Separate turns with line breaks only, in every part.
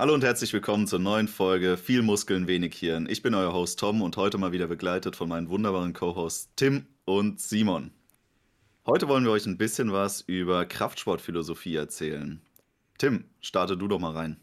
Hallo und herzlich willkommen zur neuen Folge Viel Muskeln, wenig Hirn. Ich bin euer Host Tom und heute mal wieder begleitet von meinen wunderbaren Co-Hosts Tim und Simon. Heute wollen wir euch ein bisschen was über Kraftsportphilosophie erzählen. Tim, starte du doch mal rein.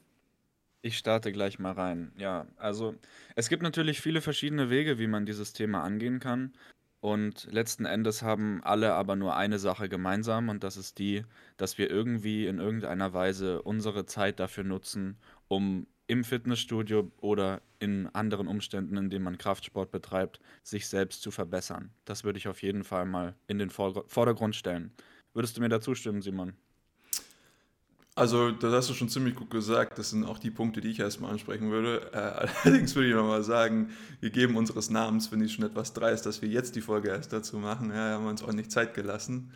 Ich starte gleich mal rein. Ja, also es gibt natürlich viele verschiedene Wege, wie man dieses Thema angehen kann. Und letzten Endes haben alle aber nur eine Sache gemeinsam und das ist die, dass wir irgendwie in irgendeiner Weise unsere Zeit dafür nutzen, um im Fitnessstudio oder in anderen Umständen, in denen man Kraftsport betreibt, sich selbst zu verbessern. Das würde ich auf jeden Fall mal in den Vordergrund stellen. Würdest du mir da zustimmen, Simon?
Also, das hast du schon ziemlich gut gesagt. Das sind auch die Punkte, die ich erstmal ansprechen würde. Äh, allerdings würde ich nochmal sagen, wir geben unseres Namens, finde ich schon etwas dreist, dass wir jetzt die Folge erst dazu machen. Ja, haben wir uns auch nicht Zeit gelassen.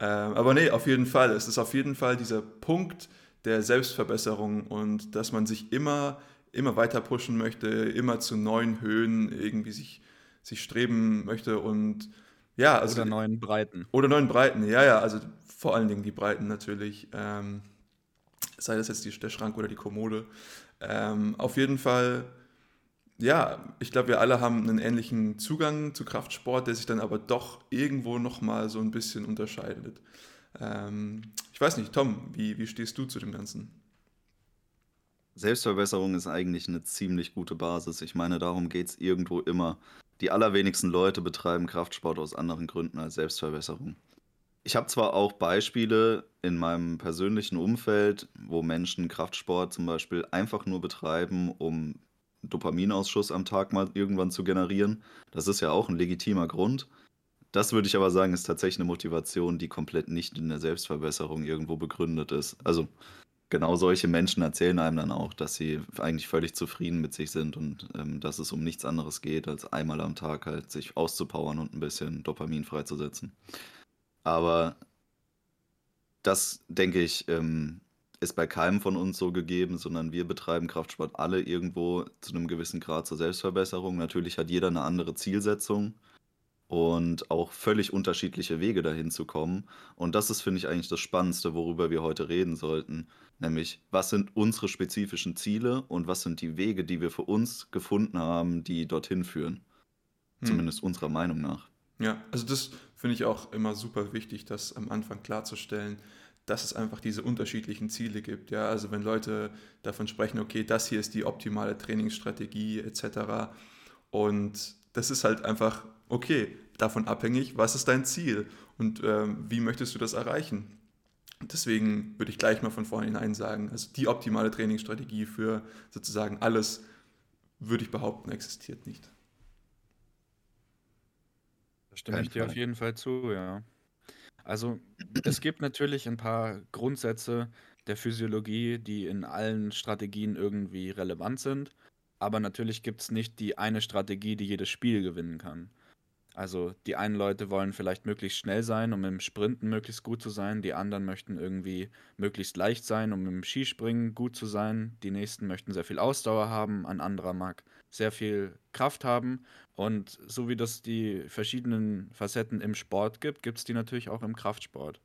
Ähm, aber nee, auf jeden Fall. Es ist auf jeden Fall dieser Punkt der Selbstverbesserung und dass man sich immer, immer weiter pushen möchte, immer zu neuen Höhen irgendwie sich, sich streben möchte und ja,
also. Oder neuen Breiten.
Oder neuen Breiten, ja, ja, also vor allen Dingen die Breiten natürlich. Ähm, sei das jetzt die, der Schrank oder die Kommode. Ähm, auf jeden Fall, ja, ich glaube, wir alle haben einen ähnlichen Zugang zu Kraftsport, der sich dann aber doch irgendwo nochmal so ein bisschen unterscheidet. Ähm, ich weiß nicht, Tom, wie, wie stehst du zu dem Ganzen?
Selbstverbesserung ist eigentlich eine ziemlich gute Basis. Ich meine, darum geht es irgendwo immer. Die allerwenigsten Leute betreiben Kraftsport aus anderen Gründen als Selbstverbesserung. Ich habe zwar auch Beispiele in meinem persönlichen Umfeld, wo Menschen Kraftsport zum Beispiel einfach nur betreiben, um Dopaminausschuss am Tag mal irgendwann zu generieren. Das ist ja auch ein legitimer Grund. Das würde ich aber sagen, ist tatsächlich eine Motivation, die komplett nicht in der Selbstverbesserung irgendwo begründet ist. Also genau solche Menschen erzählen einem dann auch, dass sie eigentlich völlig zufrieden mit sich sind und ähm, dass es um nichts anderes geht, als einmal am Tag halt sich auszupowern und ein bisschen Dopamin freizusetzen. Aber das, denke ich, ähm, ist bei keinem von uns so gegeben, sondern wir betreiben Kraftsport alle irgendwo zu einem gewissen Grad zur Selbstverbesserung. Natürlich hat jeder eine andere Zielsetzung und auch völlig unterschiedliche Wege dahin zu kommen. Und das ist, finde ich, eigentlich das Spannendste, worüber wir heute reden sollten. Nämlich, was sind unsere spezifischen Ziele und was sind die Wege, die wir für uns gefunden haben, die dorthin führen. Hm. Zumindest unserer Meinung nach.
Ja, also das finde ich auch immer super wichtig, das am Anfang klarzustellen, dass es einfach diese unterschiedlichen Ziele gibt. Ja, also wenn Leute davon sprechen, okay, das hier ist die optimale Trainingsstrategie etc. Und das ist halt einfach, okay, davon abhängig, was ist dein Ziel und ähm, wie möchtest du das erreichen? Deswegen würde ich gleich mal von vornherein sagen, also die optimale Trainingsstrategie für sozusagen alles, würde ich behaupten, existiert nicht.
Stimme ich dir auf jeden Fall zu, ja. Also, es gibt natürlich ein paar Grundsätze der Physiologie, die in allen Strategien irgendwie relevant sind, aber natürlich gibt es nicht die eine Strategie, die jedes Spiel gewinnen kann. Also die einen Leute wollen vielleicht möglichst schnell sein, um im Sprinten möglichst gut zu sein, die anderen möchten irgendwie möglichst leicht sein, um im Skispringen gut zu sein, die nächsten möchten sehr viel Ausdauer haben, ein anderer mag sehr viel Kraft haben und so wie das die verschiedenen Facetten im Sport gibt, gibt es die natürlich auch im Kraftsport.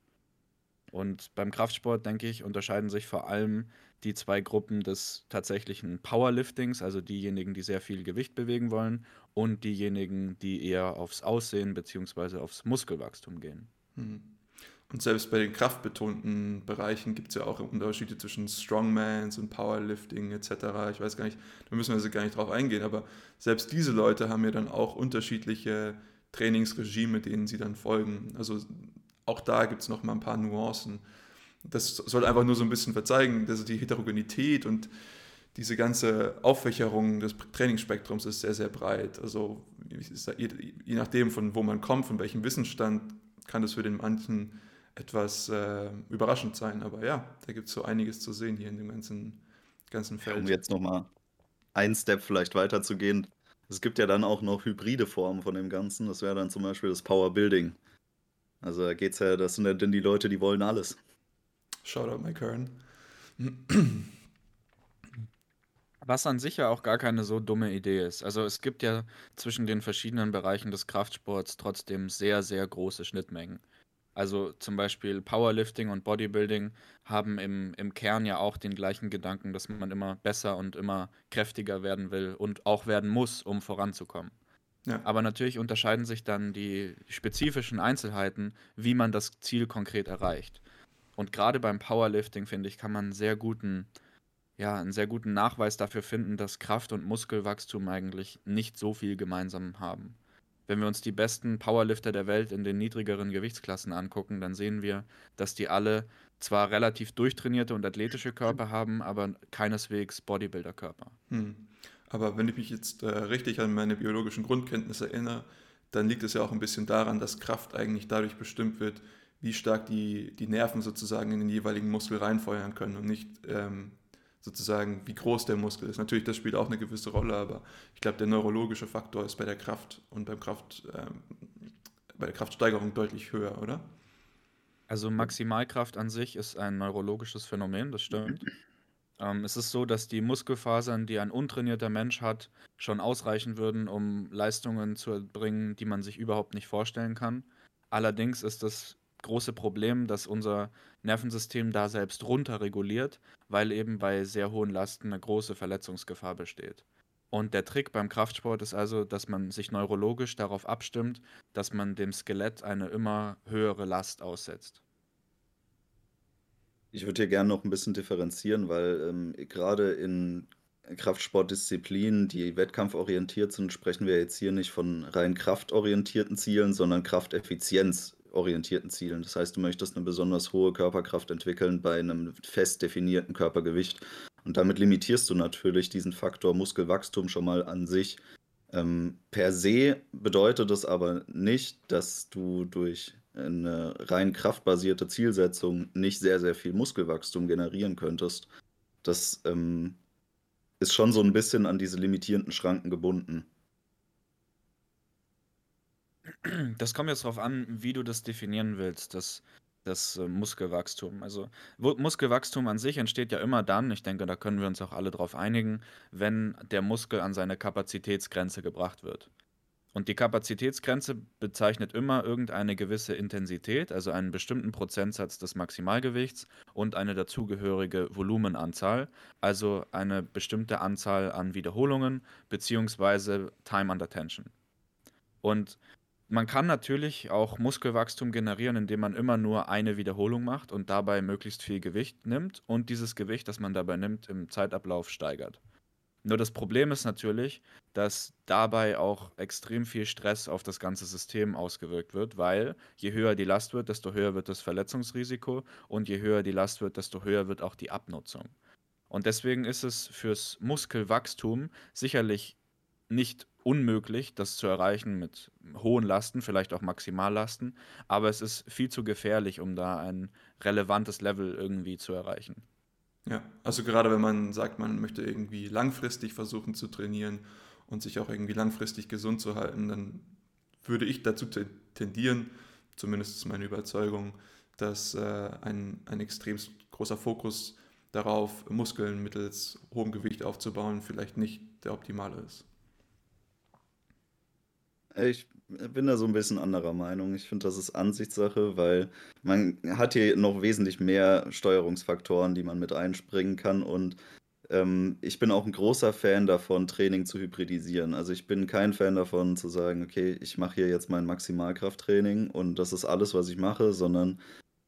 Und beim Kraftsport, denke ich, unterscheiden sich vor allem die zwei Gruppen des tatsächlichen Powerliftings, also diejenigen, die sehr viel Gewicht bewegen wollen, und diejenigen, die eher aufs Aussehen bzw. aufs Muskelwachstum gehen.
Hm. Und selbst bei den kraftbetonten Bereichen gibt es ja auch Unterschiede zwischen Strongmans und Powerlifting etc. Ich weiß gar nicht, da müssen wir also gar nicht drauf eingehen, aber selbst diese Leute haben ja dann auch unterschiedliche Trainingsregime, denen sie dann folgen. Also auch da gibt es noch mal ein paar Nuancen. Das soll einfach nur so ein bisschen verzeigen, dass die Heterogenität und diese ganze Auffächerung des Trainingsspektrums ist sehr, sehr breit. Also je nachdem, von wo man kommt, von welchem Wissensstand, kann das für den manchen etwas äh, überraschend sein. Aber ja, da gibt es so einiges zu sehen hier in dem ganzen, ganzen Feld.
Um jetzt nochmal einen Step vielleicht weiterzugehen. Es gibt ja dann auch noch hybride Formen von dem Ganzen. Das wäre dann zum Beispiel das Power Building. Also da geht's ja, das sind ja dann die Leute, die wollen alles.
Shoutout Mike Kern.
Was an sich ja auch gar keine so dumme Idee ist. Also es gibt ja zwischen den verschiedenen Bereichen des Kraftsports trotzdem sehr, sehr große Schnittmengen. Also zum Beispiel Powerlifting und Bodybuilding haben im, im Kern ja auch den gleichen Gedanken, dass man immer besser und immer kräftiger werden will und auch werden muss, um voranzukommen. Ja. Aber natürlich unterscheiden sich dann die spezifischen Einzelheiten, wie man das Ziel konkret erreicht. Und gerade beim Powerlifting, finde ich, kann man einen sehr guten, ja, einen sehr guten Nachweis dafür finden, dass Kraft- und Muskelwachstum eigentlich nicht so viel gemeinsam haben. Wenn wir uns die besten Powerlifter der Welt in den niedrigeren Gewichtsklassen angucken, dann sehen wir, dass die alle zwar relativ durchtrainierte und athletische Körper haben, aber keineswegs Bodybuilder-Körper.
Hm. Aber wenn ich mich jetzt äh, richtig an meine biologischen Grundkenntnisse erinnere, dann liegt es ja auch ein bisschen daran, dass Kraft eigentlich dadurch bestimmt wird, wie stark die, die Nerven sozusagen in den jeweiligen Muskel reinfeuern können und nicht ähm, sozusagen, wie groß der Muskel ist. Natürlich, das spielt auch eine gewisse Rolle, aber ich glaube, der neurologische Faktor ist bei der Kraft und beim Kraft, ähm, bei der Kraftsteigerung deutlich höher, oder?
Also Maximalkraft an sich ist ein neurologisches Phänomen, das stimmt. Ähm, es ist so, dass die Muskelfasern, die ein untrainierter Mensch hat, schon ausreichen würden, um Leistungen zu erbringen, die man sich überhaupt nicht vorstellen kann. Allerdings ist das große Problem, dass unser Nervensystem da selbst runterreguliert, weil eben bei sehr hohen Lasten eine große Verletzungsgefahr besteht. Und der Trick beim Kraftsport ist also, dass man sich neurologisch darauf abstimmt, dass man dem Skelett eine immer höhere Last aussetzt.
Ich würde hier gerne noch ein bisschen differenzieren, weil ähm, gerade in Kraftsportdisziplinen, die wettkampforientiert sind, sprechen wir jetzt hier nicht von rein kraftorientierten Zielen, sondern Krafteffizienz orientierten Zielen. Das heißt, du möchtest eine besonders hohe Körperkraft entwickeln bei einem fest definierten Körpergewicht. Und damit limitierst du natürlich diesen Faktor Muskelwachstum schon mal an sich. Ähm, per se bedeutet es aber nicht, dass du durch eine rein kraftbasierte Zielsetzung nicht sehr, sehr viel Muskelwachstum generieren könntest. Das ähm, ist schon so ein bisschen an diese limitierenden Schranken gebunden.
Das kommt jetzt darauf an, wie du das definieren willst, das, das äh, Muskelwachstum. Also Muskelwachstum an sich entsteht ja immer dann, ich denke, da können wir uns auch alle darauf einigen, wenn der Muskel an seine Kapazitätsgrenze gebracht wird. Und die Kapazitätsgrenze bezeichnet immer irgendeine gewisse Intensität, also einen bestimmten Prozentsatz des Maximalgewichts und eine dazugehörige Volumenanzahl, also eine bestimmte Anzahl an Wiederholungen beziehungsweise Time under Tension. Und man kann natürlich auch Muskelwachstum generieren, indem man immer nur eine Wiederholung macht und dabei möglichst viel Gewicht nimmt und dieses Gewicht, das man dabei nimmt, im Zeitablauf steigert. Nur das Problem ist natürlich, dass dabei auch extrem viel Stress auf das ganze System ausgewirkt wird, weil je höher die Last wird, desto höher wird das Verletzungsrisiko und je höher die Last wird, desto höher wird auch die Abnutzung. Und deswegen ist es fürs Muskelwachstum sicherlich nicht unmöglich, das zu erreichen mit hohen Lasten, vielleicht auch Maximallasten, aber es ist viel zu gefährlich, um da ein relevantes Level irgendwie zu erreichen.
Ja, also gerade wenn man sagt, man möchte irgendwie langfristig versuchen zu trainieren und sich auch irgendwie langfristig gesund zu halten, dann würde ich dazu tendieren, zumindest ist meine Überzeugung, dass äh, ein, ein extrem großer Fokus darauf, Muskeln mittels hohem Gewicht aufzubauen, vielleicht nicht der optimale ist.
Ich bin da so ein bisschen anderer Meinung. Ich finde, das ist Ansichtssache, weil man hat hier noch wesentlich mehr Steuerungsfaktoren, die man mit einspringen kann. Und ähm, ich bin auch ein großer Fan davon, Training zu hybridisieren. Also ich bin kein Fan davon zu sagen, okay, ich mache hier jetzt mein Maximalkrafttraining und das ist alles, was ich mache, sondern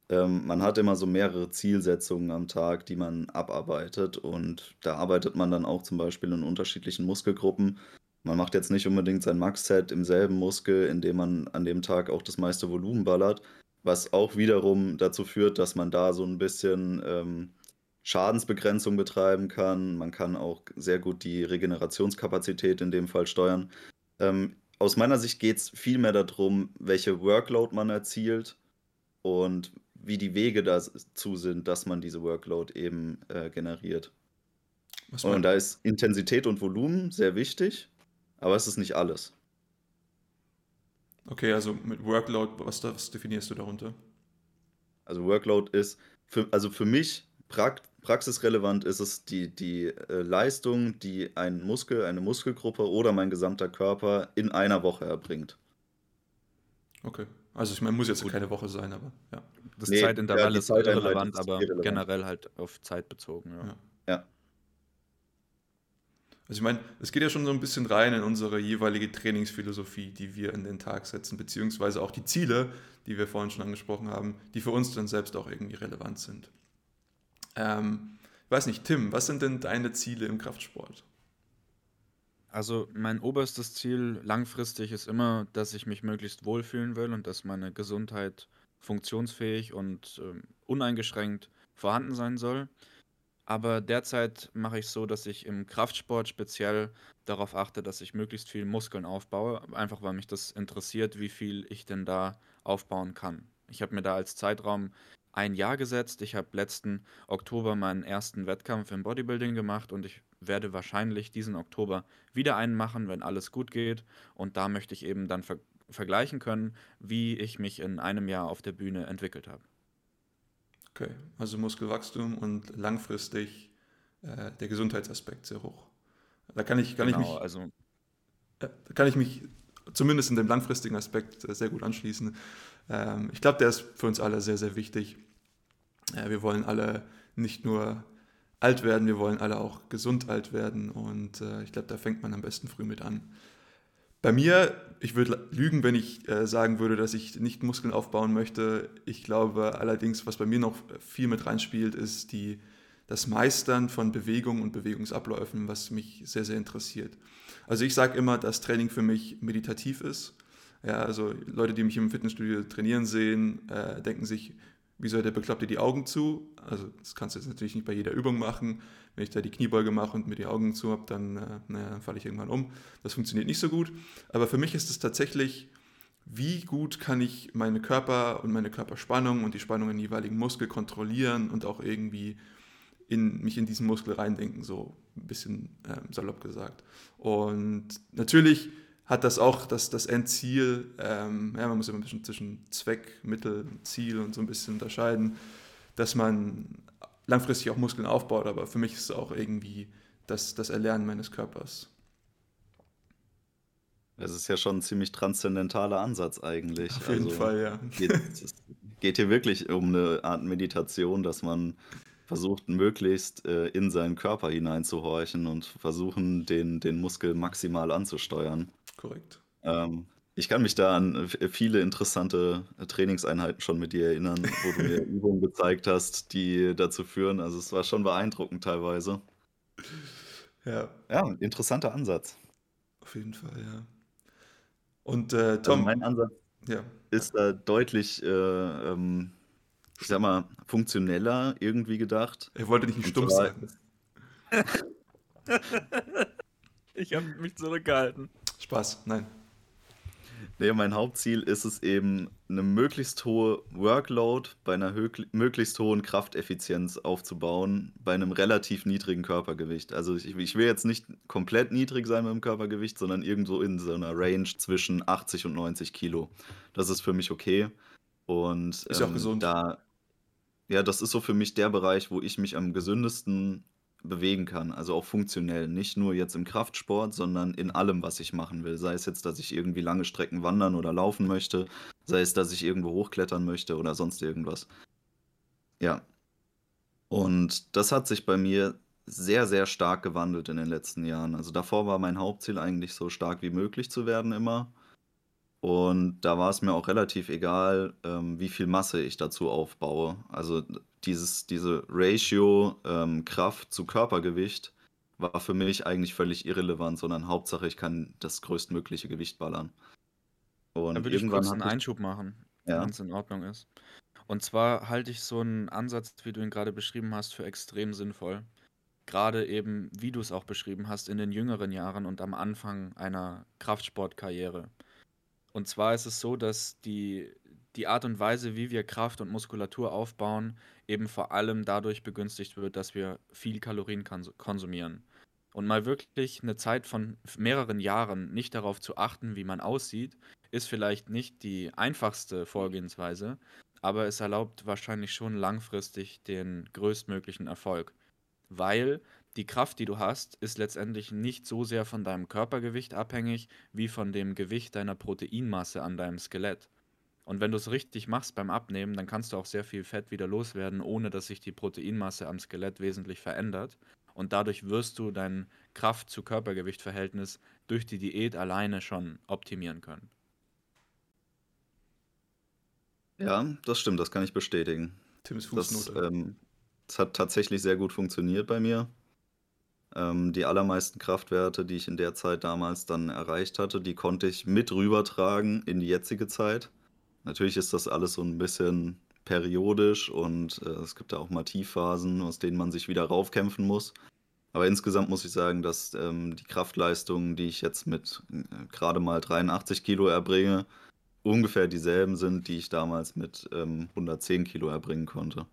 ähm, man hat immer so mehrere Zielsetzungen am Tag, die man abarbeitet. Und da arbeitet man dann auch zum Beispiel in unterschiedlichen Muskelgruppen. Man macht jetzt nicht unbedingt sein Max-Set im selben Muskel, indem man an dem Tag auch das meiste Volumen ballert, was auch wiederum dazu führt, dass man da so ein bisschen ähm, Schadensbegrenzung betreiben kann. Man kann auch sehr gut die Regenerationskapazität in dem Fall steuern. Ähm, aus meiner Sicht geht es vielmehr darum, welche Workload man erzielt und wie die Wege dazu sind, dass man diese Workload eben äh, generiert. und da ist Intensität und Volumen sehr wichtig. Aber es ist nicht alles.
Okay, also mit Workload, was, was definierst du darunter?
Also Workload ist, für, also für mich praxisrelevant ist es die, die äh, Leistung, die ein Muskel, eine Muskelgruppe oder mein gesamter Körper in einer Woche erbringt.
Okay. Also ich meine, muss jetzt Gut. keine Woche sein, aber ja.
Das nee, Zeitintervall ja, ist irrelevant, aber irrelevant. generell halt auf Zeit bezogen. Ja. ja.
ja.
Also ich meine, es geht ja schon so ein bisschen rein in unsere jeweilige Trainingsphilosophie, die wir in den Tag setzen, beziehungsweise auch die Ziele, die wir vorhin schon angesprochen haben, die für uns dann selbst auch irgendwie relevant sind. Ähm, ich weiß nicht, Tim, was sind denn deine Ziele im Kraftsport?
Also mein oberstes Ziel langfristig ist immer, dass ich mich möglichst wohlfühlen will und dass meine Gesundheit funktionsfähig und äh, uneingeschränkt vorhanden sein soll. Aber derzeit mache ich so, dass ich im Kraftsport speziell darauf achte, dass ich möglichst viel Muskeln aufbaue, einfach weil mich das interessiert, wie viel ich denn da aufbauen kann. Ich habe mir da als Zeitraum ein Jahr gesetzt. Ich habe letzten Oktober meinen ersten Wettkampf im Bodybuilding gemacht und ich werde wahrscheinlich diesen Oktober wieder einen machen, wenn alles gut geht. Und da möchte ich eben dann ver vergleichen können, wie ich mich in einem Jahr auf der Bühne entwickelt habe.
Okay, also Muskelwachstum und langfristig äh, der Gesundheitsaspekt sehr hoch. Da kann ich, kann genau, ich mich, also, äh, da kann ich mich zumindest in dem langfristigen Aspekt äh, sehr gut anschließen. Ähm, ich glaube, der ist für uns alle sehr, sehr wichtig. Äh, wir wollen alle nicht nur alt werden, wir wollen alle auch gesund alt werden und äh, ich glaube, da fängt man am besten früh mit an. Bei mir, ich würde lügen, wenn ich äh, sagen würde, dass ich nicht Muskeln aufbauen möchte. Ich glaube allerdings, was bei mir noch viel mit reinspielt, ist die, das Meistern von Bewegung und Bewegungsabläufen, was mich sehr, sehr interessiert. Also ich sage immer, dass Training für mich meditativ ist. Ja, also Leute, die mich im Fitnessstudio trainieren sehen, äh, denken sich, wieso hat der Bekloppte die Augen zu? Also das kannst du jetzt natürlich nicht bei jeder Übung machen. Wenn ich da die Kniebeuge mache und mir die Augen zu habe, dann, äh, naja, dann falle ich irgendwann um. Das funktioniert nicht so gut. Aber für mich ist es tatsächlich, wie gut kann ich meine Körper und meine Körperspannung und die Spannung in jeweiligen Muskel kontrollieren und auch irgendwie in, mich in diesen Muskel reindenken, so ein bisschen ähm, salopp gesagt. Und natürlich hat das auch das, das Endziel, ähm, ja, man muss immer ein bisschen zwischen Zweck, Mittel, Ziel und so ein bisschen unterscheiden, dass man langfristig auch Muskeln aufbaut, aber für mich ist es auch irgendwie das, das Erlernen meines Körpers.
Das ist ja schon ein ziemlich transzendentaler Ansatz eigentlich.
Auf jeden also Fall, ja.
Geht, es geht hier wirklich um eine Art Meditation, dass man versucht, möglichst äh, in seinen Körper hineinzuhorchen und versuchen, den, den Muskel maximal anzusteuern.
Korrekt.
Ähm, ich kann mich da an viele interessante Trainingseinheiten schon mit dir erinnern, wo du mir Übungen gezeigt hast, die dazu führen. Also es war schon beeindruckend teilweise.
Ja.
Ja, interessanter Ansatz.
Auf jeden Fall, ja. Und äh,
also Tom. Also mein Ansatz ja. ist da deutlich, äh, ähm, ich sag mal, funktioneller irgendwie gedacht.
Er wollte nicht stumpf sein.
ich habe mich zurückgehalten.
Spaß, nein.
Nee, mein Hauptziel ist es eben, eine möglichst hohe Workload bei einer möglichst hohen Krafteffizienz aufzubauen, bei einem relativ niedrigen Körpergewicht. Also ich, ich will jetzt nicht komplett niedrig sein mit dem Körpergewicht, sondern irgendwo in so einer Range zwischen 80 und 90 Kilo. Das ist für mich okay. Und
ist ähm, auch gesund.
Da, ja, das ist so für mich der Bereich, wo ich mich am gesündesten bewegen kann, also auch funktionell. Nicht nur jetzt im Kraftsport, sondern in allem, was ich machen will. Sei es jetzt, dass ich irgendwie lange Strecken wandern oder laufen möchte, sei es, dass ich irgendwo hochklettern möchte oder sonst irgendwas. Ja. Und das hat sich bei mir sehr, sehr stark gewandelt in den letzten Jahren. Also davor war mein Hauptziel eigentlich so stark wie möglich zu werden immer. Und da war es mir auch relativ egal, ähm, wie viel Masse ich dazu aufbaue. Also dieses, diese Ratio ähm, Kraft zu Körpergewicht war für mich eigentlich völlig irrelevant, sondern Hauptsache, ich kann das größtmögliche Gewicht ballern.
Und da würde ich kurz einen Einschub machen,
ja.
wenn es in Ordnung ist. Und zwar halte ich so einen Ansatz, wie du ihn gerade beschrieben hast, für extrem sinnvoll. Gerade eben, wie du es auch beschrieben hast, in den jüngeren Jahren und am Anfang einer Kraftsportkarriere. Und zwar ist es so, dass die, die Art und Weise, wie wir Kraft und Muskulatur aufbauen, eben vor allem dadurch begünstigt wird, dass wir viel Kalorien konsumieren. Und mal wirklich eine Zeit von mehreren Jahren nicht darauf zu achten, wie man aussieht, ist vielleicht nicht die einfachste Vorgehensweise, aber es erlaubt wahrscheinlich schon langfristig den größtmöglichen Erfolg. Weil die Kraft, die du hast, ist letztendlich nicht so sehr von deinem Körpergewicht abhängig wie von dem Gewicht deiner Proteinmasse an deinem Skelett. Und wenn du es richtig machst beim Abnehmen, dann kannst du auch sehr viel Fett wieder loswerden, ohne dass sich die Proteinmasse am Skelett wesentlich verändert. Und dadurch wirst du dein Kraft-zu-Körpergewicht-Verhältnis durch die Diät alleine schon optimieren können.
Ja, das stimmt, das kann ich bestätigen.
Tims
Das,
Fußnote.
ähm, das hat tatsächlich sehr gut funktioniert bei mir. Ähm, die allermeisten Kraftwerte, die ich in der Zeit damals dann erreicht hatte, die konnte ich mit rübertragen in die jetzige Zeit. Natürlich ist das alles so ein bisschen periodisch und äh, es gibt da auch mal Tiefphasen, aus denen man sich wieder raufkämpfen muss. Aber insgesamt muss ich sagen, dass ähm, die Kraftleistungen, die ich jetzt mit äh, gerade mal 83 Kilo erbringe, ungefähr dieselben sind, die ich damals mit ähm, 110 Kilo erbringen konnte.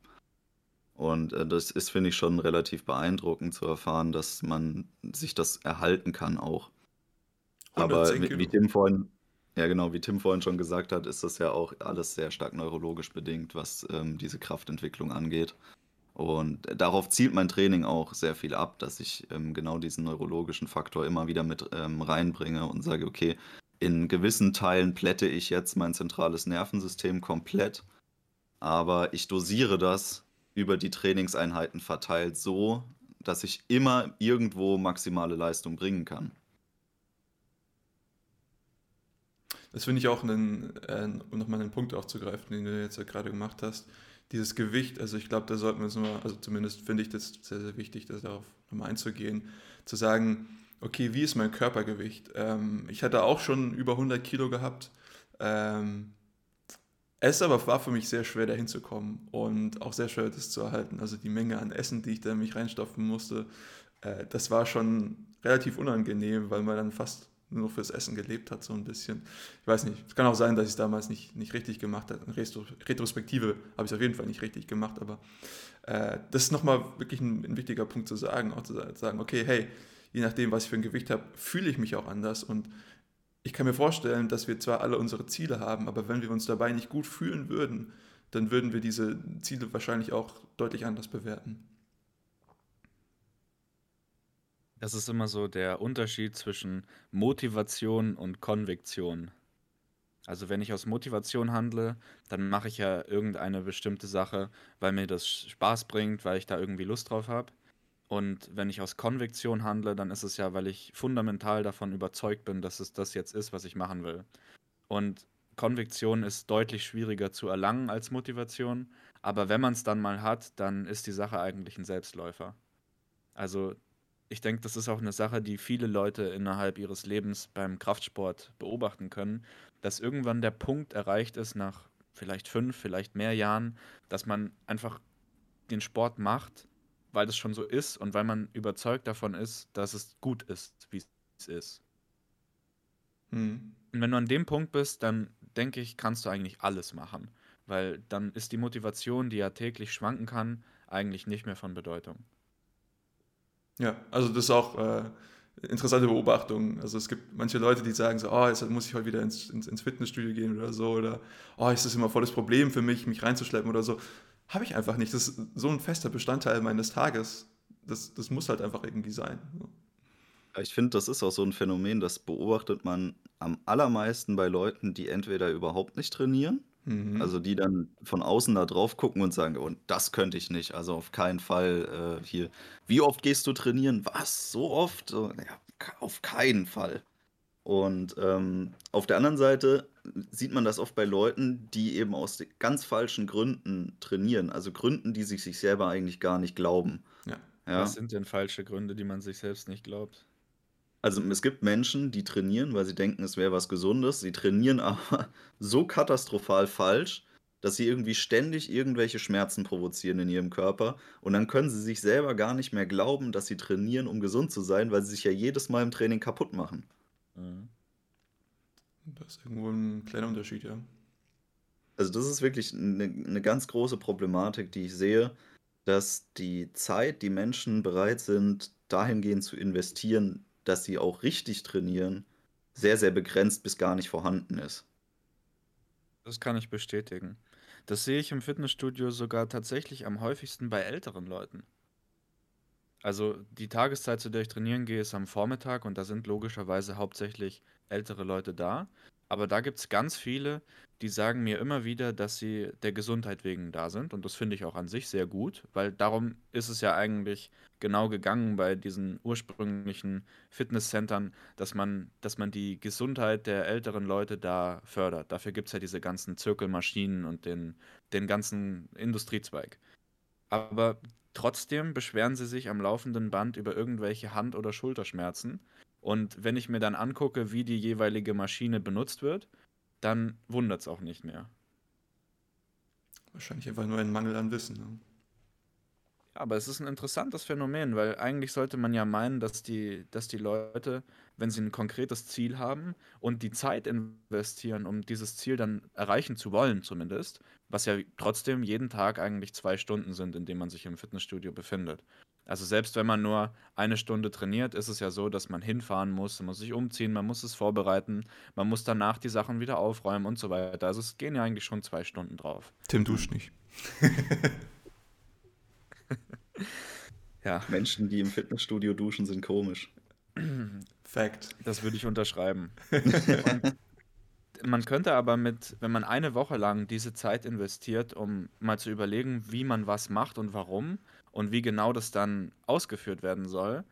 Und äh, das ist, finde ich, schon relativ beeindruckend zu erfahren, dass man sich das erhalten kann auch. Aber
110
wie. Tim vorhin, ja genau, wie Tim vorhin schon gesagt hat, ist das ja auch alles sehr stark neurologisch bedingt, was ähm, diese Kraftentwicklung angeht. Und darauf zielt mein Training auch sehr viel ab, dass ich ähm, genau diesen neurologischen Faktor immer wieder mit ähm, reinbringe und sage, okay, in gewissen Teilen plätte ich jetzt mein zentrales Nervensystem komplett, aber ich dosiere das über die Trainingseinheiten verteilt so, dass ich immer irgendwo maximale Leistung bringen kann.
Das finde ich auch einen, äh, um nochmal einen Punkt aufzugreifen, den du jetzt ja gerade gemacht hast. Dieses Gewicht, also ich glaube, da sollten wir uns nochmal, also zumindest finde ich das sehr, sehr wichtig, das darauf nochmal einzugehen, zu sagen, okay, wie ist mein Körpergewicht? Ähm, ich hatte auch schon über 100 Kilo gehabt. Ähm, es aber war für mich sehr schwer, dahin zu kommen und auch sehr schwer, das zu erhalten. Also die Menge an Essen, die ich da in mich reinstopfen musste, äh, das war schon relativ unangenehm, weil man dann fast nur fürs Essen gelebt hat, so ein bisschen. Ich weiß nicht, es kann auch sein, dass ich es damals nicht, nicht richtig gemacht habe. In Retro Retrospektive habe ich es auf jeden Fall nicht richtig gemacht, aber äh, das ist nochmal wirklich ein, ein wichtiger Punkt zu sagen, auch zu sagen, okay, hey, je nachdem, was ich für ein Gewicht habe, fühle ich mich auch anders und ich kann mir vorstellen, dass wir zwar alle unsere Ziele haben, aber wenn wir uns dabei nicht gut fühlen würden, dann würden wir diese Ziele wahrscheinlich auch deutlich anders bewerten.
Das ist immer so der Unterschied zwischen Motivation und Konviktion. Also wenn ich aus Motivation handle, dann mache ich ja irgendeine bestimmte Sache, weil mir das Spaß bringt, weil ich da irgendwie Lust drauf habe. Und wenn ich aus Konviktion handle, dann ist es ja, weil ich fundamental davon überzeugt bin, dass es das jetzt ist, was ich machen will. Und Konviktion ist deutlich schwieriger zu erlangen als Motivation, aber wenn man es dann mal hat, dann ist die Sache eigentlich ein Selbstläufer. Also ich denke, das ist auch eine Sache, die viele Leute innerhalb ihres Lebens beim Kraftsport beobachten können, dass irgendwann der Punkt erreicht ist, nach vielleicht fünf, vielleicht mehr Jahren, dass man einfach den Sport macht, weil es schon so ist und weil man überzeugt davon ist, dass es gut ist, wie es ist.
Hm.
Und wenn du an dem Punkt bist, dann denke ich, kannst du eigentlich alles machen, weil dann ist die Motivation, die ja täglich schwanken kann, eigentlich nicht mehr von Bedeutung.
Ja, also das ist auch äh, interessante Beobachtung. Also es gibt manche Leute, die sagen so, oh, jetzt muss ich heute wieder ins, ins, ins Fitnessstudio gehen oder so, oder oh, ist das immer voll das Problem für mich, mich reinzuschleppen oder so. Habe ich einfach nicht. Das ist so ein fester Bestandteil meines Tages. Das, das muss halt einfach irgendwie sein.
Ich finde, das ist auch so ein Phänomen, das beobachtet man am allermeisten bei Leuten, die entweder überhaupt nicht trainieren,
Mhm.
also die dann von außen da drauf gucken und sagen, und das könnte ich nicht, also auf keinen Fall äh, hier. Wie oft gehst du trainieren? Was? So oft? So, ja, auf keinen Fall. Und ähm, auf der anderen Seite sieht man das oft bei Leuten, die eben aus ganz falschen Gründen trainieren, also Gründen, die sich sich selber eigentlich gar nicht glauben.
Ja.
Ja.
Was sind denn falsche Gründe, die man sich selbst nicht glaubt?
Also es gibt Menschen, die trainieren, weil sie denken, es wäre was Gesundes. Sie trainieren aber so katastrophal falsch, dass sie irgendwie ständig irgendwelche Schmerzen provozieren in ihrem Körper. Und dann können sie sich selber gar nicht mehr glauben, dass sie trainieren, um gesund zu sein, weil sie sich ja jedes Mal im Training kaputt machen.
Mhm.
Das ist irgendwo ein kleiner Unterschied, ja.
Also das ist wirklich eine, eine ganz große Problematik, die ich sehe, dass die Zeit, die Menschen bereit sind, dahingehend zu investieren, dass sie auch richtig trainieren, sehr, sehr begrenzt bis gar nicht vorhanden ist.
Das kann ich bestätigen. Das sehe ich im Fitnessstudio sogar tatsächlich am häufigsten bei älteren Leuten. Also die Tageszeit, zu der ich trainieren gehe, ist am Vormittag und da sind logischerweise hauptsächlich ältere Leute da. Aber da gibt es ganz viele, die sagen mir immer wieder, dass sie der Gesundheit wegen da sind. Und das finde ich auch an sich sehr gut, weil darum ist es ja eigentlich genau gegangen bei diesen ursprünglichen Fitnesscentern, dass man, dass man die Gesundheit der älteren Leute da fördert. Dafür gibt es ja diese ganzen Zirkelmaschinen und den, den ganzen Industriezweig. Aber trotzdem beschweren sie sich am laufenden Band über irgendwelche Hand- oder Schulterschmerzen und wenn ich mir dann angucke, wie die jeweilige Maschine benutzt wird, dann wundert es auch nicht mehr.
Wahrscheinlich einfach nur ein Mangel an Wissen. Ne?
Aber es ist ein interessantes Phänomen, weil eigentlich sollte man ja meinen, dass die, dass die Leute, wenn sie ein konkretes Ziel haben und die Zeit investieren, um dieses Ziel dann erreichen zu wollen, zumindest, was ja trotzdem jeden Tag eigentlich zwei Stunden sind, in denen man sich im Fitnessstudio befindet. Also selbst wenn man nur eine Stunde trainiert, ist es ja so, dass man hinfahren muss, man muss sich umziehen, man muss es vorbereiten, man muss danach die Sachen wieder aufräumen und so weiter. Also es gehen ja eigentlich schon zwei Stunden drauf.
Tim duscht nicht.
ja. Menschen, die im Fitnessstudio duschen, sind komisch.
Fact. Das würde ich unterschreiben. Und man könnte aber mit, wenn man eine Woche lang diese Zeit investiert, um mal zu überlegen, wie man was macht und warum, und wie genau das dann ausgeführt werden soll,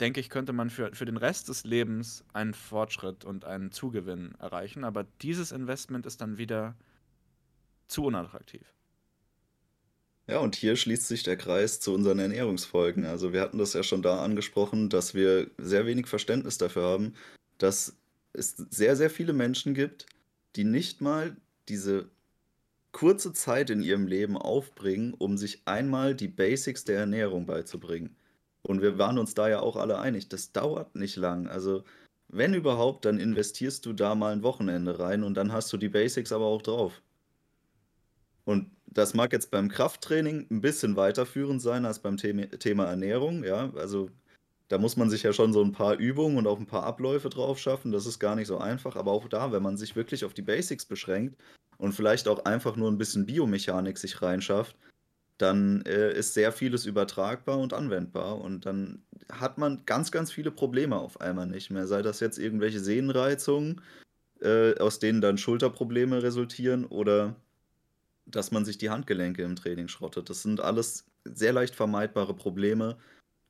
denke ich, könnte man für, für den Rest des Lebens einen Fortschritt und einen Zugewinn erreichen. Aber dieses Investment ist dann wieder zu unattraktiv.
Ja, und hier schließt sich der Kreis zu unseren Ernährungsfolgen. Also wir hatten das ja schon da angesprochen, dass wir sehr wenig Verständnis dafür haben, dass es sehr, sehr viele Menschen gibt, die nicht mal diese kurze Zeit in ihrem Leben aufbringen, um sich einmal die Basics der Ernährung beizubringen. Und wir waren uns da ja auch alle einig, das dauert nicht lang. Also, wenn überhaupt, dann investierst du da mal ein Wochenende rein und dann hast du die Basics aber auch drauf. Und das mag jetzt beim Krafttraining ein bisschen weiterführend sein als beim Thema Ernährung, ja. Also, da muss man sich ja schon so ein paar Übungen und auch ein paar Abläufe drauf schaffen. Das ist gar nicht so einfach. Aber auch da, wenn man sich wirklich auf die Basics beschränkt, und vielleicht auch einfach nur ein bisschen Biomechanik sich reinschafft, dann äh, ist sehr vieles übertragbar und anwendbar. Und dann hat man ganz, ganz viele Probleme auf einmal nicht mehr. Sei das jetzt irgendwelche Sehnenreizungen, äh, aus denen dann Schulterprobleme resultieren oder dass man sich die Handgelenke im Training schrottet. Das sind alles sehr leicht vermeidbare Probleme,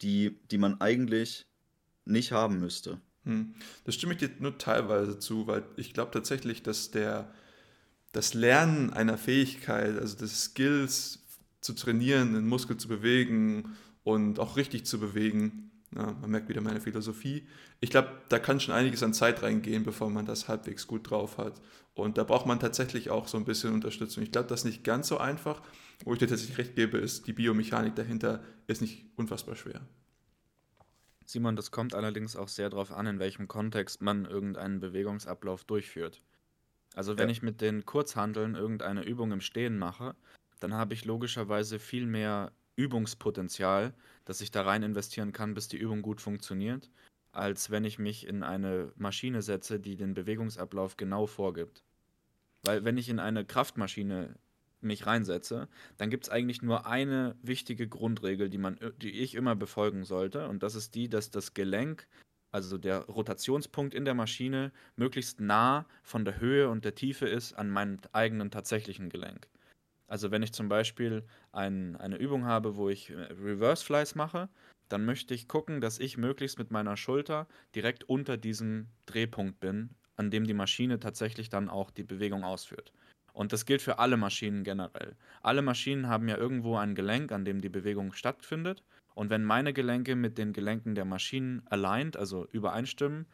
die, die man eigentlich nicht haben müsste.
Hm. Das stimme ich dir nur teilweise zu, weil ich glaube tatsächlich, dass der das Lernen einer Fähigkeit, also des Skills zu trainieren, den Muskel zu bewegen und auch richtig zu bewegen, ja, man merkt wieder meine Philosophie. Ich glaube, da kann schon einiges an Zeit reingehen, bevor man das halbwegs gut drauf hat. Und da braucht man tatsächlich auch so ein bisschen Unterstützung. Ich glaube, das ist nicht ganz so einfach. Wo ich dir tatsächlich recht gebe, ist, die Biomechanik dahinter ist nicht unfassbar schwer.
Simon, das kommt allerdings auch sehr darauf an, in welchem Kontext man irgendeinen Bewegungsablauf durchführt. Also wenn Ja. ich mit den Kurzhanteln irgendeine Übung im Stehen mache, dann habe ich logischerweise viel mehr Übungspotenzial, dass ich da rein investieren kann, bis die Übung gut funktioniert, als wenn ich mich in eine Maschine setze, die den Bewegungsablauf genau vorgibt. Weil wenn ich in eine Kraftmaschine mich reinsetze, dann gibt es eigentlich nur eine wichtige Grundregel, die man, die ich immer befolgen sollte, und das ist die, dass das Gelenk also der Rotationspunkt in der Maschine, möglichst nah von der Höhe und der Tiefe ist an meinem eigenen tatsächlichen Gelenk. Also wenn ich zum Beispiel ein, eine Übung habe, wo ich äh, Reverse Flies mache, dann möchte ich gucken, dass ich möglichst mit meiner Schulter direkt unter diesem Drehpunkt bin, an dem die Maschine tatsächlich dann auch die Bewegung ausführt. Und das gilt für alle Maschinen generell. Alle Maschinen haben ja irgendwo ein Gelenk, an dem die Bewegung stattfindet. Und wenn meine Gelenke mit den Gelenken der Maschinen aligned, also übereinstimmen,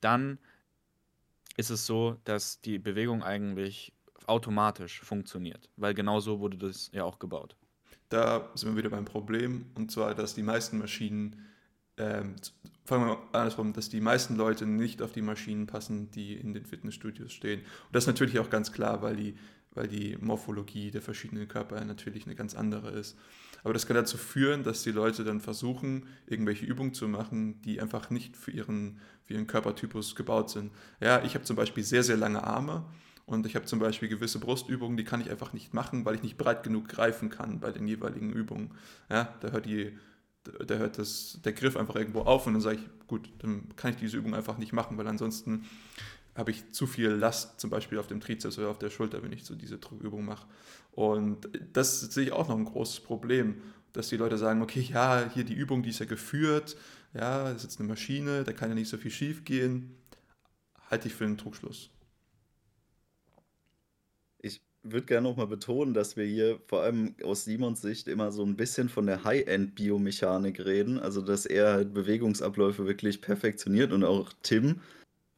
dann ist es so, dass die Bewegung eigentlich automatisch funktioniert, weil genau so wurde das ja auch gebaut.
Da sind wir wieder beim Problem, und zwar, dass die meisten Maschinen, ähm, fangen wir andersrum, dass die meisten Leute nicht auf die Maschinen passen, die in den Fitnessstudios stehen. Und das ist natürlich auch ganz klar, weil die, weil die Morphologie der verschiedenen Körper natürlich eine ganz andere ist. Aber das kann dazu führen, dass die Leute dann versuchen, irgendwelche Übungen zu machen, die einfach nicht für ihren, für ihren Körpertypus gebaut sind. Ja, ich habe zum Beispiel sehr, sehr lange Arme und ich habe zum Beispiel gewisse Brustübungen, die kann ich einfach nicht machen, weil ich nicht breit genug greifen kann bei den jeweiligen Übungen. Ja, da hört die da hört das, der Griff einfach irgendwo auf und dann sage ich, gut, dann kann ich diese Übung einfach nicht machen, weil ansonsten habe ich zu viel Last zum Beispiel auf dem Trizeps oder auf der Schulter, wenn ich so diese Drückübung mache. Und das sehe ich auch noch ein großes Problem, dass die Leute sagen, okay, ja, hier die Übung, die ist ja geführt, ja, das ist jetzt eine Maschine, da kann ja nicht so viel schief gehen. Halte ich für einen Trugschluss.
Ich würde gerne nochmal betonen, dass wir hier vor allem aus Simons Sicht immer so ein bisschen von der High-End-Biomechanik reden. Also, dass er halt Bewegungsabläufe wirklich perfektioniert und auch Tim.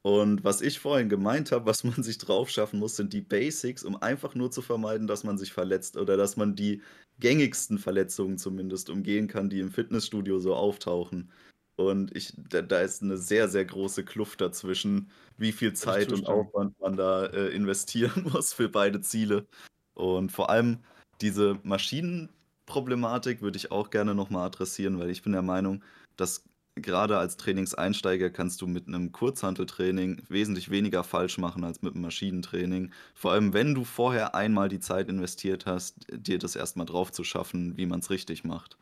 Und was ich vorhin gemeint habe, was man sich drauf schaffen muss, sind die Basics, um einfach nur zu vermeiden, dass man sich verletzt oder dass man die gängigsten Verletzungen zumindest umgehen kann, die im Fitnessstudio so auftauchen. Und ich, da, da ist eine sehr, sehr große Kluft dazwischen, wie viel Zeit und Aufwand man da äh, investieren muss für beide Ziele. Und vor allem diese Maschinenproblematik würde ich auch gerne nochmal adressieren, weil ich bin der Meinung, dass gerade als Trainingseinsteiger kannst du mit einem Kurzhanteltraining wesentlich weniger falsch machen als mit einem Maschinentraining. Vor allem, wenn du vorher einmal die Zeit investiert hast, dir das erstmal drauf zu schaffen, wie man es richtig macht.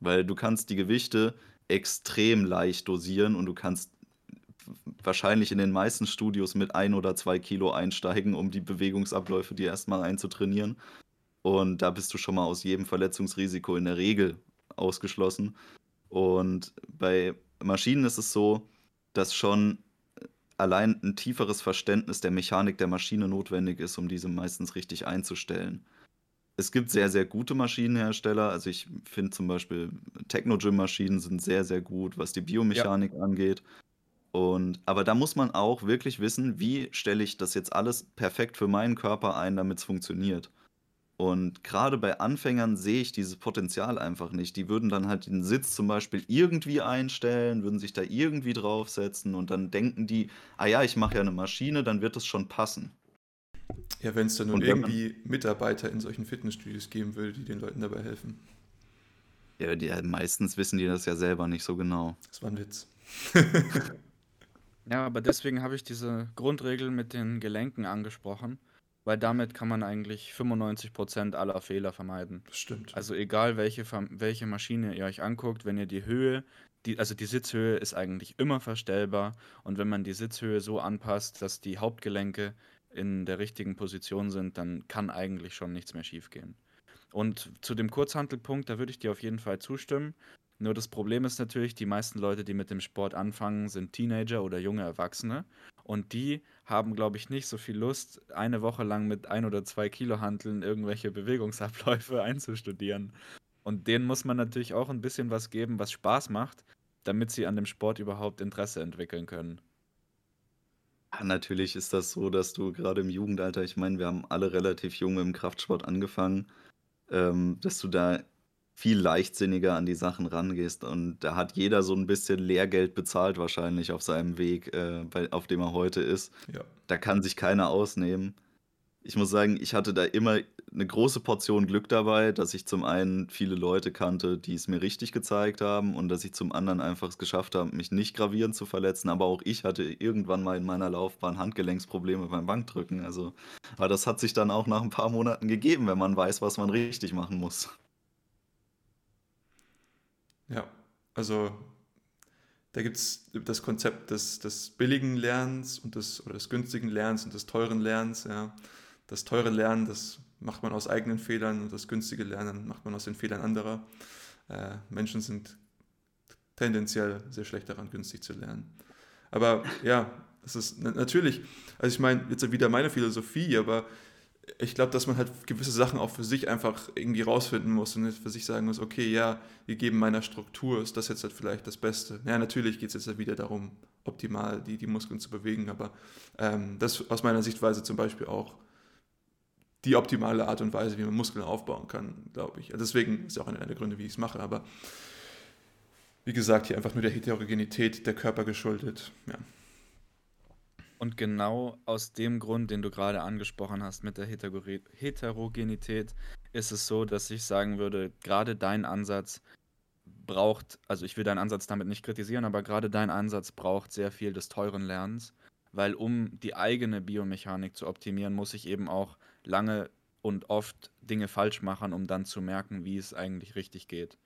Weil du kannst die Gewichte extrem leicht dosieren und du kannst wahrscheinlich in den meisten Studios mit ein oder zwei Kilo einsteigen, um die Bewegungsabläufe dir erstmal einzutrainieren. Und da bist du schon mal aus jedem Verletzungsrisiko in der Regel ausgeschlossen. Und bei Maschinen ist es so, dass schon allein ein tieferes Verständnis der Mechanik der Maschine notwendig ist, um diese meistens richtig einzustellen es gibt sehr, sehr gute Maschinenhersteller. Also ich finde zum Beispiel Technogym-Maschinen sind sehr, sehr gut, was die Biomechanik ja. angeht. Und, aber da muss man auch wirklich wissen, wie stelle ich das jetzt alles perfekt für meinen Körper ein, damit es funktioniert. Und gerade bei Anfängern sehe ich dieses Potenzial einfach nicht. Die würden dann halt den Sitz zum Beispiel irgendwie einstellen, würden sich da irgendwie draufsetzen und dann denken die, ah ja, ich mache ja eine Maschine, dann wird es schon passen.
Ja, wenn es dann nun irgendwie Mitarbeiter in solchen Fitnessstudios geben würde, die den Leuten dabei helfen.
Ja, die, meistens wissen die das ja selber nicht so genau.
Das war ein Witz.
ja, aber deswegen habe ich diese Grundregel mit den Gelenken angesprochen, weil damit kann man eigentlich 95% aller Fehler vermeiden.
Das stimmt.
Also egal welche, welche Maschine ihr euch anguckt, wenn ihr die Höhe, die, also die Sitzhöhe ist eigentlich immer verstellbar und wenn man die Sitzhöhe so anpasst, dass die Hauptgelenke in der richtigen Position sind, dann kann eigentlich schon nichts mehr schiefgehen. Und zu dem Kurzhantelpunkt, da würde ich dir auf jeden Fall zustimmen. Nur das Problem ist natürlich, die meisten Leute, die mit dem Sport anfangen, sind Teenager oder junge Erwachsene. Und die haben, glaube ich, nicht so viel Lust, eine Woche lang mit ein oder zwei Kilo Hanteln irgendwelche Bewegungsabläufe einzustudieren. Und denen muss man natürlich auch ein bisschen was geben, was Spaß macht, damit sie an dem Sport überhaupt Interesse entwickeln können.
Natürlich ist das so, dass du gerade im Jugendalter ich meine, wir haben alle relativ jung im Kraftsport angefangen, ähm, dass du da viel leichtsinniger an die Sachen rangehst und da hat jeder so ein bisschen Lehrgeld bezahlt wahrscheinlich auf seinem Weg, äh, bei auf dem er heute ist.
Ja.
Da kann sich keiner ausnehmen ich muss sagen, ich hatte da immer eine große Portion Glück dabei, dass ich zum einen viele Leute kannte, die es mir richtig gezeigt haben und dass ich zum anderen einfach es geschafft habe, mich nicht gravierend zu verletzen. Aber auch ich hatte irgendwann mal in meiner Laufbahn Handgelenksprobleme beim Bankdrücken. Also, aber das hat sich dann auch nach ein paar Monaten gegeben, wenn man weiß, was man richtig machen muss.
Ja, also da gibt es das Konzept des, des billigen Lernens und des, oder des günstigen Lernens und des teuren Lernens, ja das teure Lernen, das macht man aus eigenen Fehlern und das günstige Lernen macht man aus den Fehlern anderer. Äh, Menschen sind tendenziell sehr schlecht daran, günstig zu lernen. Aber ja, das ist natürlich, also ich meine, jetzt wieder meine Philosophie, aber ich glaube, dass man halt gewisse Sachen auch für sich einfach irgendwie rausfinden muss und für sich sagen muss, okay, ja, wir geben meiner Struktur, ist das jetzt halt vielleicht das Beste. Ja, natürlich geht es jetzt halt wieder darum, optimal die, die Muskeln zu bewegen, aber ähm, das aus meiner Sichtweise zum Beispiel auch die optimale Art und Weise, wie man Muskeln aufbauen kann, glaube ich. Deswegen ist auch einer der Gründe, wie ich es mache. Aber wie gesagt, hier einfach nur der Heterogenität der Körper geschuldet. Ja.
Und genau aus dem Grund, den du gerade angesprochen hast mit der Heterogenität, ist es so, dass ich sagen würde, gerade dein Ansatz braucht, also ich will deinen Ansatz damit nicht kritisieren, aber gerade dein Ansatz braucht sehr viel des teuren Lernens, weil um die eigene Biomechanik zu optimieren, muss ich eben auch lange und oft Dinge falsch machen, um dann zu merken, wie es eigentlich richtig geht.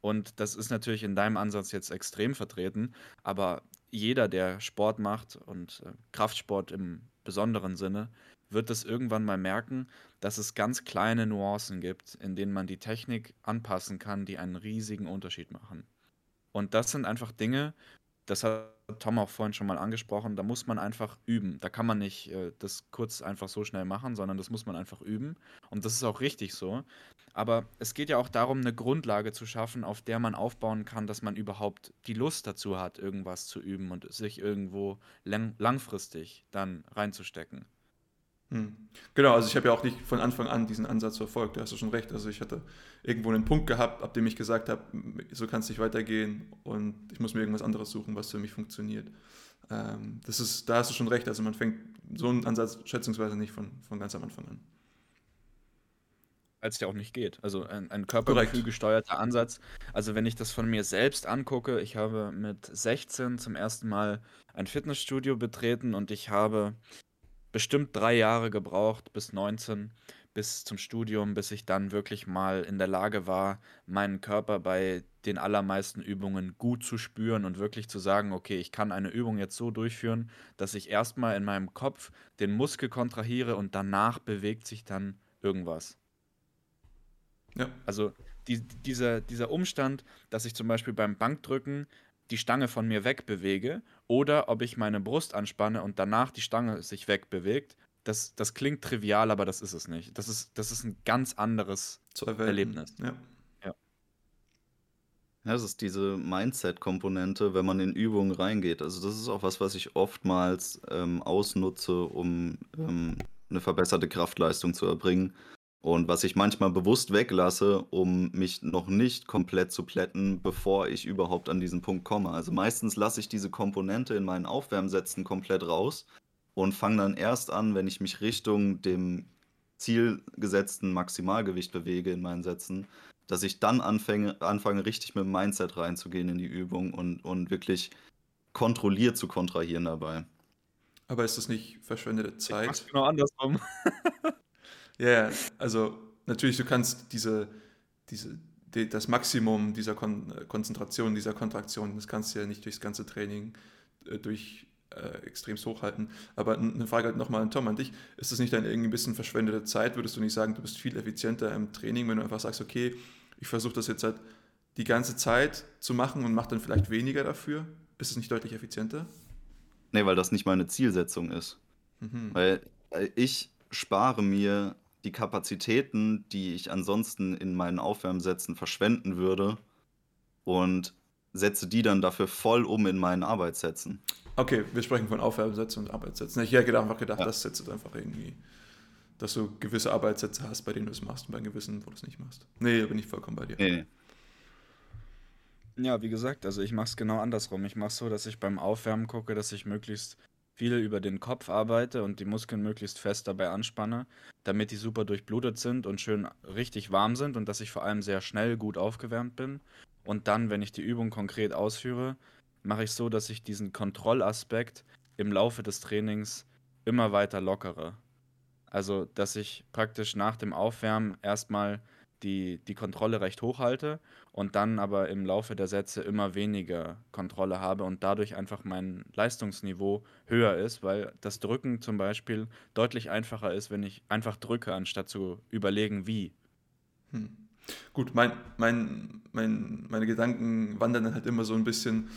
Und das ist natürlich in deinem Ansatz jetzt extrem vertreten, aber jeder, der Sport macht und äh, Kraftsport im besonderen Sinne, wird es irgendwann mal merken, dass es ganz kleine Nuancen gibt, in denen man die Technik anpassen kann, die einen riesigen Unterschied machen. Und das sind einfach Dinge, das hat Tom auch vorhin schon mal angesprochen, da muss man einfach üben. Da kann man nicht äh, das kurz einfach so schnell machen, sondern das muss man einfach üben. Und das ist auch richtig so. Aber es geht ja auch darum, eine Grundlage zu schaffen, auf der man aufbauen kann, dass man überhaupt die Lust dazu hat, irgendwas zu üben und sich irgendwo lang langfristig dann reinzustecken.
Hm. Genau, also ich habe ja auch nicht von Anfang an diesen Ansatz verfolgt, da hast du schon recht. Also ich hatte irgendwo einen Punkt gehabt, ab dem ich gesagt habe, so kann es nicht weitergehen und ich muss mir irgendwas anderes suchen, was für mich funktioniert. Ähm, das ist, da hast du schon recht, also man fängt so einen Ansatz schätzungsweise nicht von, von ganz am Anfang an.
Als es ja auch nicht geht. Also ein, ein körpergefühlgesteuerter Ansatz. Also wenn ich das von mir selbst angucke, ich habe mit 16 zum ersten Mal ein Fitnessstudio betreten und ich habe bestimmt drei Jahre gebraucht, bis 19, bis zum Studium, bis ich dann wirklich mal in der Lage war, meinen Körper bei den allermeisten Übungen gut zu spüren und wirklich zu sagen, okay, ich kann eine Übung jetzt so durchführen, dass ich erstmal in meinem Kopf den Muskel kontrahiere und danach bewegt sich dann irgendwas. Ja. Also die, dieser, dieser Umstand, dass ich zum Beispiel beim Bankdrücken die Stange von mir wegbewege oder ob ich meine Brust anspanne und danach die Stange sich wegbewegt. Das, das klingt trivial, aber das ist es nicht. Das ist, das ist ein ganz anderes Erlebnis.
Ja. ja. Ja, das ist diese Mindset-Komponente, wenn man in Übungen reingeht. Also das ist auch was, was ich oftmals ähm, ausnutze, um ähm, eine verbesserte Kraftleistung zu erbringen. Und was ich manchmal bewusst weglasse, um mich noch nicht komplett zu plätten, bevor ich überhaupt an diesen Punkt komme. Also meistens lasse ich diese Komponente in meinen Aufwärmsätzen komplett raus und fange dann erst an, wenn ich mich Richtung dem zielgesetzten Maximalgewicht bewege in meinen Sätzen, dass ich dann anfange, anfange richtig mit dem Mindset reinzugehen in die Übung und, und wirklich kontrolliert zu kontrahieren dabei.
Aber ist das nicht verschwendete Zeit? Ich
genau andersrum.
Ja, yeah, also natürlich, du kannst diese, diese, die, das Maximum dieser Kon Konzentration, dieser Kontraktion, das kannst du ja nicht durchs ganze Training äh, durch äh, extremst hochhalten. Aber eine Frage halt nochmal an Tom, an dich. Ist das nicht dann irgendwie ein bisschen verschwendete Zeit? Würdest du nicht sagen, du bist viel effizienter im Training, wenn du einfach sagst, okay, ich versuche das jetzt halt die ganze Zeit zu machen und mache dann vielleicht weniger dafür? Ist es nicht deutlich effizienter?
Nee, weil das nicht meine Zielsetzung ist. Mhm. Weil äh, ich spare mir die Kapazitäten, die ich ansonsten in meinen Aufwärmsätzen verschwenden würde und setze die dann dafür voll um in meinen Arbeitssätzen.
Okay, wir sprechen von Aufwärmsätzen und Arbeitssätzen. Ich hätte einfach gedacht, ja. das setzt einfach irgendwie, dass du gewisse Arbeitssätze hast, bei denen du es machst und bei gewissen, wo du es nicht machst. Nee, da bin ich vollkommen bei dir. Nee.
Ja, wie gesagt, also ich mache es genau andersrum. Ich mache es so, dass ich beim Aufwärmen gucke, dass ich möglichst viel über den Kopf arbeite und die Muskeln möglichst fest dabei anspanne, damit die super durchblutet sind und schön richtig warm sind und dass ich vor allem sehr schnell gut aufgewärmt bin. Und dann, wenn ich die Übung konkret ausführe, mache ich so, dass ich diesen Kontrollaspekt im Laufe des Trainings immer weiter lockere. Also, dass ich praktisch nach dem Aufwärmen erstmal die, die Kontrolle recht hoch halte und dann aber im Laufe der Sätze immer weniger Kontrolle habe und dadurch einfach mein Leistungsniveau höher ist, weil das Drücken zum Beispiel deutlich einfacher ist, wenn ich einfach drücke, anstatt zu überlegen, wie.
Hm. Gut, mein, mein, mein, meine Gedanken wandern dann halt immer so ein bisschen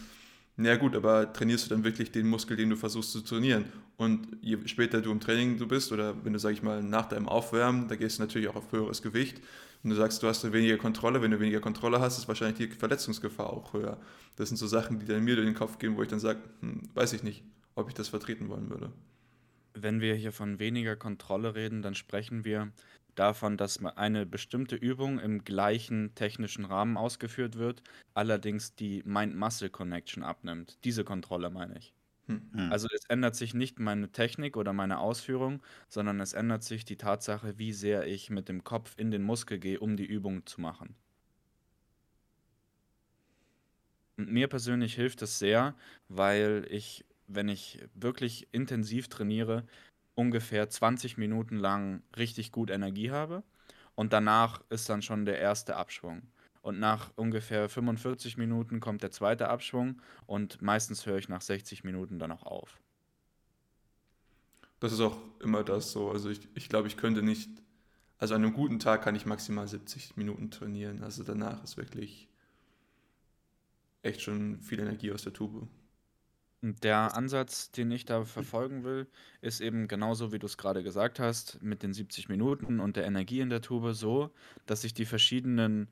na gut, aber trainierst du dann wirklich den Muskel, den du versuchst zu trainieren? Und je später du im Training du bist oder wenn du, sag ich mal, nach deinem Aufwärmen, da gehst du natürlich auch auf höheres Gewicht und du sagst, du hast weniger Kontrolle. Wenn du weniger Kontrolle hast, ist wahrscheinlich die Verletzungsgefahr auch höher. Das sind so Sachen, die dann mir durch den Kopf gehen, wo ich dann sage, hm, weiß ich nicht, ob ich das vertreten wollen würde.
Wenn wir hier von weniger Kontrolle reden, dann sprechen wir davon, dass eine bestimmte Übung im gleichen technischen Rahmen ausgeführt wird, allerdings die Mind-Muscle-Connection abnimmt. Diese Kontrolle meine ich. Hm. hm. Also es ändert sich nicht meine Technik oder meine Ausführung, sondern es ändert sich die Tatsache, wie sehr ich mit dem Kopf in den Muskel gehe, um die Übung zu machen. Und mir persönlich hilft es sehr, weil ich, wenn ich wirklich intensiv trainiere, ungefähr 20 Minuten lang richtig gut Energie habe und danach ist dann schon der erste Abschwung. und nach ungefähr 45 Minuten kommt der zweite Abschwung und meistens höre ich nach 60 Minuten dann auch auf.
Das ist auch immer das so. Also ich, ich glaube, ich könnte nicht, also an einem guten Tag kann ich maximal 70 Minuten trainieren. Also danach ist wirklich echt schon viel Energie aus der Tube.
Der Ansatz, den ich da verfolgen will, ist eben genauso, wie du es gerade gesagt hast, mit den 70 Minuten und der Energie in der Tube so, dass ich die verschiedenen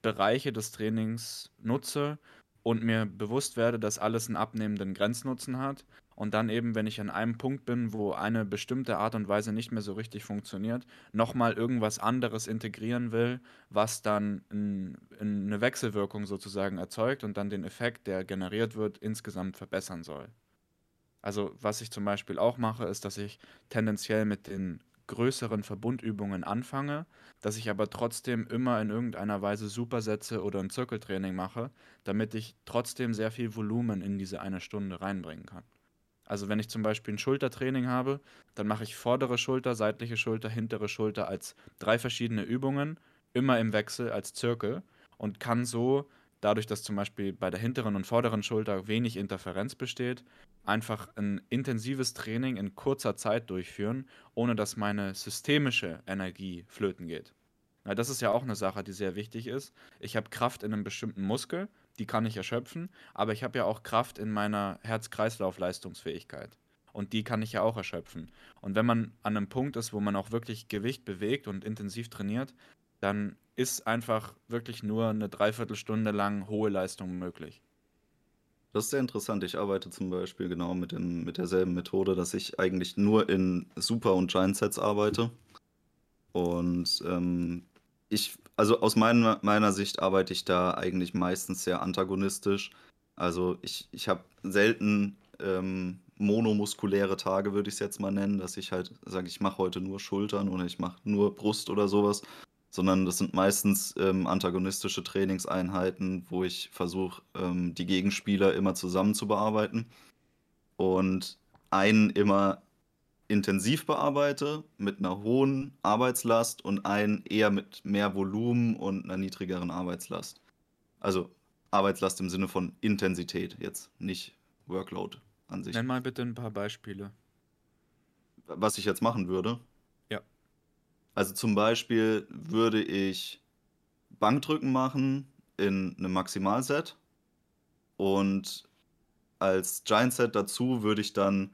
Bereiche des Trainings nutze und mir bewusst werde, dass alles einen abnehmenden Grenznutzen hat und dann eben, wenn ich an einem Punkt bin, wo eine bestimmte Art und Weise nicht mehr so richtig funktioniert, nochmal irgendwas anderes integrieren will, was dann n- eine Wechselwirkung sozusagen erzeugt und dann den Effekt, der generiert wird, insgesamt verbessern soll. Also was ich zum Beispiel auch mache, ist, dass ich tendenziell mit den größeren Verbundübungen anfange, dass ich aber trotzdem immer in irgendeiner Weise Supersätze oder ein Zirkeltraining mache, damit ich trotzdem sehr viel Volumen in diese eine Stunde reinbringen kann. Also wenn ich zum Beispiel ein Schultertraining habe, dann mache ich vordere Schulter, seitliche Schulter, hintere Schulter als drei verschiedene Übungen, immer im Wechsel als Zirkel und kann so, dadurch, dass zum Beispiel bei der hinteren und vorderen Schulter wenig Interferenz besteht, einfach ein intensives Training in kurzer Zeit durchführen, ohne dass meine systemische Energie flöten geht. Ja, das ist ja auch eine Sache, die sehr wichtig ist. Ich habe Kraft in einem bestimmten Muskel, die kann ich erschöpfen, aber ich habe ja auch Kraft in meiner Herz-Kreislauf-Leistungsfähigkeit. Und die kann ich ja auch erschöpfen. Und wenn man an einem Punkt ist, wo man auch wirklich Gewicht bewegt und intensiv trainiert, dann ist einfach wirklich nur eine Dreiviertelstunde lang hohe Leistung möglich.
Das ist sehr interessant. Ich arbeite zum Beispiel genau mit, dem, mit derselben Methode, dass ich eigentlich nur in Super- und Giant-Sets arbeite. Und ähm, ich, also aus meiner, meiner Sicht arbeite ich da eigentlich meistens sehr antagonistisch. Also ich, ich habe selten ähm, monomuskuläre Tage, würde ich es jetzt mal nennen, dass ich halt sage, ich mache heute nur Schultern oder ich mache nur Brust oder sowas, sondern das sind meistens ähm, antagonistische Trainingseinheiten, wo ich versuche, ähm, die Gegenspieler immer zusammen zu bearbeiten und einen immer intensiv bearbeite, mit einer hohen Arbeitslast und einen eher mit mehr Volumen und einer niedrigeren Arbeitslast. Also Arbeitslast im Sinne von Intensität, jetzt nicht Workload an sich.
Nenn mal bitte ein paar Beispiele.
Was ich jetzt machen würde?
Ja.
Also zum Beispiel würde ich Bankdrücken machen in einem Maximalset und als Giant Set dazu würde ich dann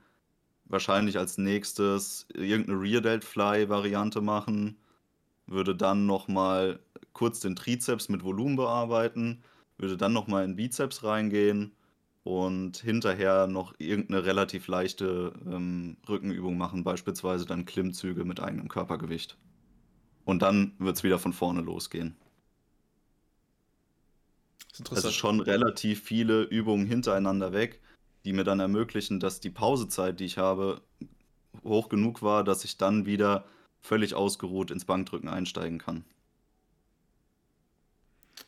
wahrscheinlich als nächstes irgendeine Rear Delt Fly Variante machen, würde dann nochmal kurz den Trizeps mit Volumen bearbeiten, würde dann nochmal in Bizeps reingehen und hinterher noch irgendeine relativ leichte ähm, Rückenübung machen, beispielsweise dann Klimmzüge mit eigenem Körpergewicht. Und dann wird es wieder von vorne losgehen. Also schon relativ viele Übungen hintereinander weg, die mir dann ermöglichen, dass die Pausezeit, die ich habe, hoch genug war, dass ich dann wieder völlig ausgeruht ins Bankdrücken einsteigen kann.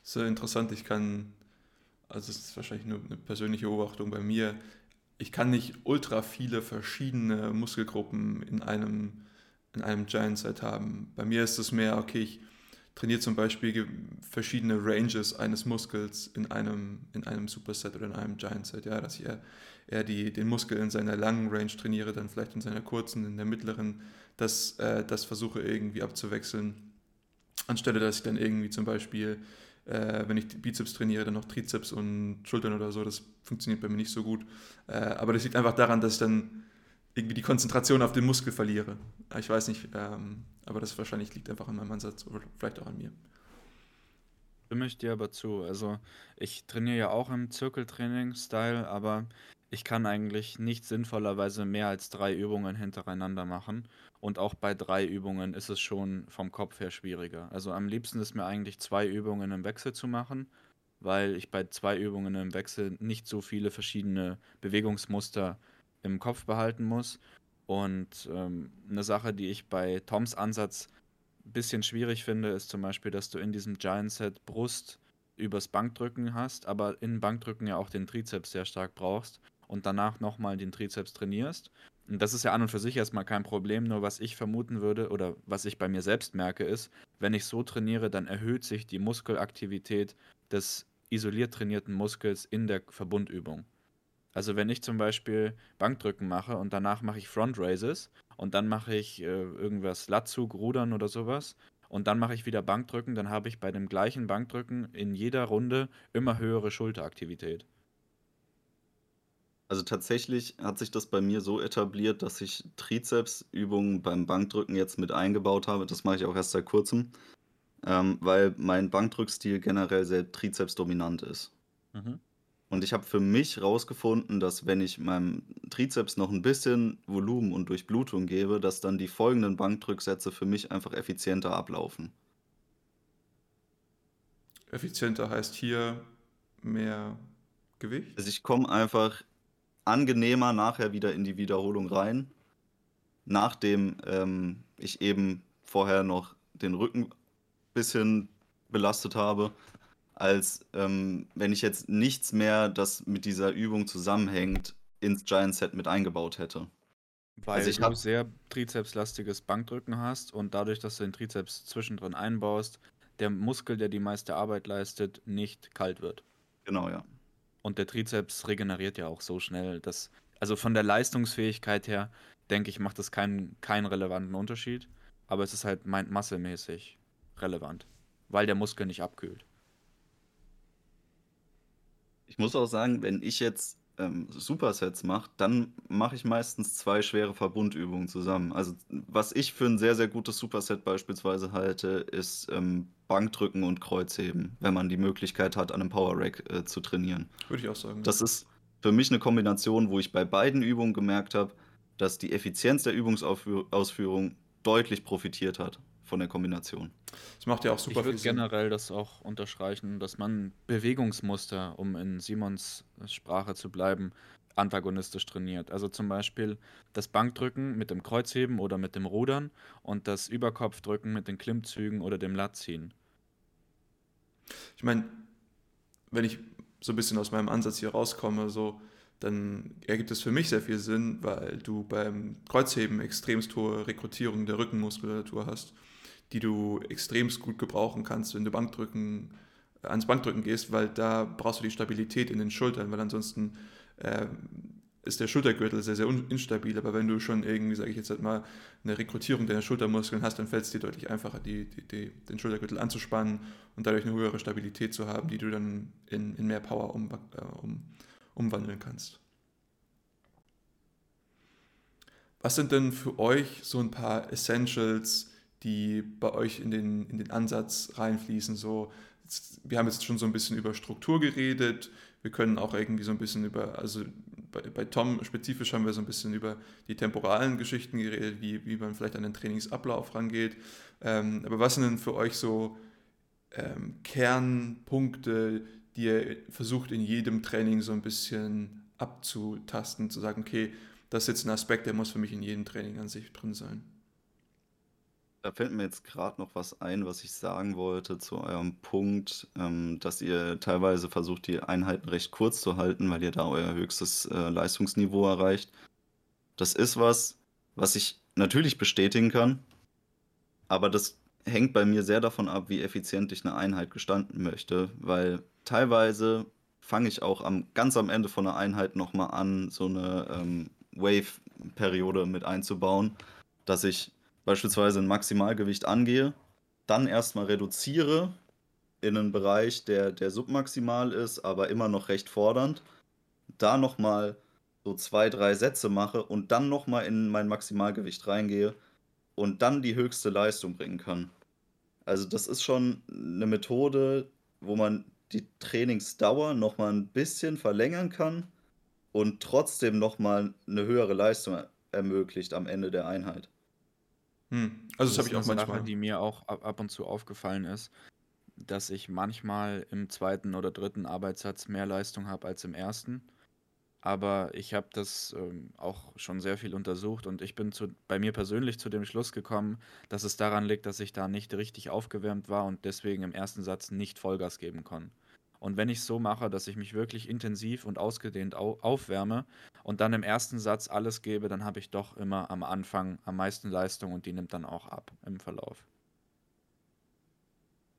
Sehr interessant. Ich kann, also es ist wahrscheinlich nur eine persönliche Beobachtung bei mir, ich kann nicht ultra viele verschiedene Muskelgruppen in einem, in einem Giant Set haben. Bei mir ist es mehr, okay, ich trainiere zum Beispiel verschiedene Ranges eines Muskels in einem, in einem Superset oder in einem Giant Set, ja, dass ich eher, eher die, den Muskel in seiner langen Range trainiere, dann vielleicht in seiner kurzen, in der mittleren, das, äh, das versuche irgendwie abzuwechseln, anstelle dass ich dann irgendwie zum Beispiel äh, wenn ich Bizeps trainiere, dann noch Trizeps und Schultern oder so. Das funktioniert bei mir nicht so gut. Äh, aber das liegt einfach daran, dass ich dann irgendwie die Konzentration auf den Muskel verliere. Ich weiß nicht, ähm, aber das wahrscheinlich liegt einfach an meinem Ansatz oder vielleicht auch an mir.
Stimme ich dir aber zu. Also ich trainiere ja auch im Zirkeltraining-Style, aber ich kann eigentlich nicht sinnvollerweise mehr als drei Übungen hintereinander machen. Und auch bei drei Übungen ist es schon vom Kopf her schwieriger. Also am liebsten ist mir eigentlich zwei Übungen im Wechsel zu machen, weil ich bei zwei Übungen im Wechsel nicht so viele verschiedene Bewegungsmuster im Kopf behalten muss. Und ähm, eine Sache, die ich bei Toms Ansatz ein bisschen schwierig finde, ist zum Beispiel, dass du in diesem Giant Set Brust übers Bankdrücken hast, aber in Bankdrücken ja auch den Trizeps sehr stark brauchst und danach nochmal den Trizeps trainierst. Und das ist ja an und für sich erstmal kein Problem, nur was ich vermuten würde oder was ich bei mir selbst merke, ist, wenn ich so trainiere, dann erhöht sich die Muskelaktivität des isoliert trainierten Muskels in der Verbundübung. Also wenn ich zum Beispiel Bankdrücken mache und danach mache ich Front Raises und dann mache ich äh, irgendwas Latzug, Rudern oder sowas und dann mache ich wieder Bankdrücken, dann habe ich bei dem gleichen Bankdrücken in jeder Runde immer höhere Schulteraktivität.
Also tatsächlich hat sich das bei mir so etabliert, dass ich Trizepsübungen beim Bankdrücken jetzt mit eingebaut habe. Das mache ich auch erst seit kurzem, ähm, weil mein Bankdrückstil generell sehr trizepsdominant ist. Mhm. Und ich habe für mich rausgefunden, dass wenn ich meinem Trizeps noch ein bisschen Volumen und Durchblutung gebe, dass dann die folgenden Bankdrücksätze für mich einfach effizienter ablaufen.
Effizienter heißt hier mehr Gewicht?
Also ich komme einfach angenehmer nachher wieder in die Wiederholung rein, nachdem ähm, ich eben vorher noch den Rücken ein bisschen belastet habe als ähm, wenn ich jetzt nichts mehr, das mit dieser Übung zusammenhängt, ins Giant Set mit eingebaut hätte.
Weil also ich du sehr trizepslastiges Bankdrücken hast und dadurch, dass du den Trizeps zwischendrin einbaust, der Muskel, der die meiste Arbeit leistet, nicht kalt wird.
Genau, ja.
Und der Trizeps regeneriert ja auch so schnell, dass, also von der Leistungsfähigkeit her, denke ich, macht das keinen, keinen relevanten Unterschied. Aber es ist halt massemäßig relevant, weil der Muskel nicht abkühlt.
Ich muss auch sagen, wenn ich jetzt ähm, Supersets mache, dann mache ich meistens zwei schwere Verbundübungen zusammen. Also was ich für ein sehr, sehr gutes Superset beispielsweise halte, ist ähm, Bankdrücken und Kreuzheben, wenn man die Möglichkeit hat, an einem Power Rack äh, zu trainieren.
Würde ich auch sagen.
Das ist für mich eine Kombination, wo ich bei beiden Übungen gemerkt habe, dass die Effizienz der Übungsausführung deutlich profitiert hat von der Kombination.
Das macht ja auch super
ich viel Sinn. generell das auch unterstreichen, dass man Bewegungsmuster, um in Simons Sprache zu bleiben, antagonistisch trainiert. Also zum Beispiel das Bankdrücken mit dem Kreuzheben oder mit dem Rudern und das Überkopfdrücken mit den Klimmzügen oder dem Latziehen.
Ich meine, wenn ich so ein bisschen aus meinem Ansatz hier rauskomme, so, dann ergibt es für mich sehr viel Sinn, weil du beim Kreuzheben extremst hohe Rekrutierung der Rückenmuskulatur hast die du extremst gut gebrauchen kannst, wenn du Bankdrücken, äh, ans Bankdrücken gehst, weil da brauchst du die Stabilität in den Schultern, weil ansonsten äh, ist der Schultergürtel sehr, sehr instabil. Aber wenn du schon irgendwie, sage ich jetzt halt mal, eine Rekrutierung deiner Schultermuskeln hast, dann fällt es dir deutlich einfacher, die, die, die, den Schultergürtel anzuspannen und dadurch eine höhere Stabilität zu haben, die du dann in, in mehr Power um, äh, um, umwandeln kannst. Was sind denn für euch so ein paar Essentials, die bei euch in den, in den Ansatz reinfließen. So, wir haben jetzt schon so ein bisschen über Struktur geredet. Wir können auch irgendwie so ein bisschen über, also bei, bei Tom spezifisch haben wir so ein bisschen über die temporalen Geschichten geredet, wie, wie man vielleicht an den Trainingsablauf rangeht. Ähm, aber was sind denn für euch so ähm, Kernpunkte, die ihr versucht in jedem Training so ein bisschen abzutasten, zu sagen, okay, das ist jetzt ein Aspekt, der muss für mich in jedem Training an sich drin sein?
Da fällt mir jetzt gerade noch was ein, was ich sagen wollte zu eurem Punkt, ähm, dass ihr teilweise versucht, die Einheiten recht kurz zu halten, weil ihr da euer höchstes äh, Leistungsniveau erreicht. Das ist was, was ich natürlich bestätigen kann, aber das hängt bei mir sehr davon ab, wie effizient ich eine Einheit gestalten möchte, weil teilweise fange ich auch am, ganz am Ende von einer Einheit nochmal an, so eine ähm, Wave-Periode mit einzubauen, dass ich beispielsweise ein Maximalgewicht angehe, dann erstmal reduziere in einen Bereich, der, der submaximal ist, aber immer noch recht fordernd, da nochmal so zwei, drei Sätze mache und dann nochmal in mein Maximalgewicht reingehe und dann die höchste Leistung bringen kann. Also das ist schon eine Methode, wo man die Trainingsdauer nochmal ein bisschen verlängern kann und trotzdem nochmal eine höhere Leistung ermöglicht am Ende der Einheit.
Hm. Also das, das habe ich auch manchmal. Sache, die mir auch ab und zu aufgefallen ist, dass ich manchmal im zweiten oder dritten Arbeitssatz mehr Leistung habe als im ersten. Aber ich habe das ähm, auch schon sehr viel untersucht und ich bin zu, bei mir persönlich zu dem Schluss gekommen, dass es daran liegt, dass ich da nicht richtig aufgewärmt war und deswegen im ersten Satz nicht Vollgas geben kann. Und wenn ich es so mache, dass ich mich wirklich intensiv und ausgedehnt au aufwärme und dann im ersten Satz alles gebe, dann habe ich doch immer am Anfang am meisten Leistung und die nimmt dann auch ab im Verlauf.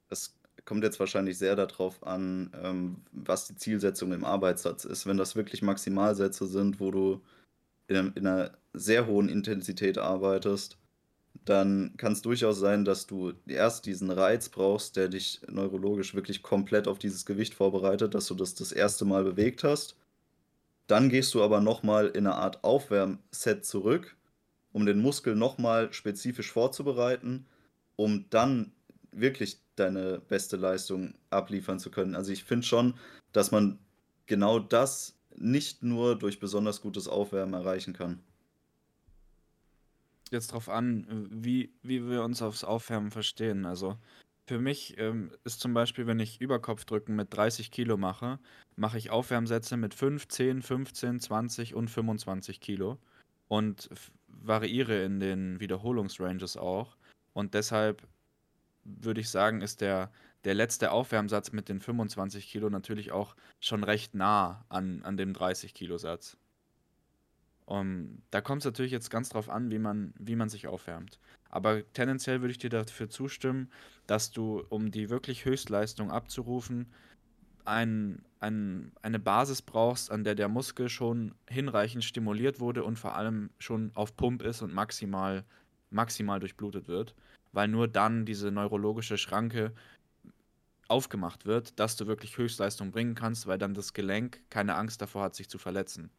Das kommt jetzt wahrscheinlich sehr darauf an, ähm, was die Zielsetzung im Arbeitssatz ist. Wenn das wirklich Maximalsätze sind, wo du in, in einer sehr hohen Intensität arbeitest, dann kann es durchaus sein, dass du erst diesen Reiz brauchst, der dich neurologisch wirklich komplett auf dieses Gewicht vorbereitet, dass du das das erste Mal bewegt hast. Dann gehst du aber nochmal in eine Art Aufwärmset zurück, um den Muskel nochmal spezifisch vorzubereiten, um dann wirklich deine beste Leistung abliefern zu können. Also ich finde schon, dass man genau das nicht nur durch besonders gutes Aufwärmen erreichen kann.
Jetzt darauf an, wie, wie wir uns aufs Aufwärmen verstehen. Also für mich ähm, ist zum Beispiel, wenn ich Überkopfdrücken mit 30 Kilo mache, mache ich Aufwärmsätze mit 5, 10, 15, 20 und 25 Kilo und variiere in den Wiederholungsranges auch. Und deshalb würde ich sagen, ist der, der letzte Aufwärmsatz mit den 25 Kilo natürlich auch schon recht nah an, an dem 30 Kilo Satz. Um, da kommt es natürlich jetzt ganz drauf an, wie man, wie man sich aufwärmt. Aber tendenziell würde ich dir dafür zustimmen, dass du, um die wirklich Höchstleistung abzurufen, ein, ein, eine Basis brauchst, an der der Muskel schon hinreichend stimuliert wurde und vor allem schon auf Pump ist und maximal, maximal durchblutet wird weil nur dann diese neurologische Schranke aufgemacht wird, dass du wirklich Höchstleistung bringen kannst, weil dann das Gelenk keine Angst davor hat, sich zu verletzen.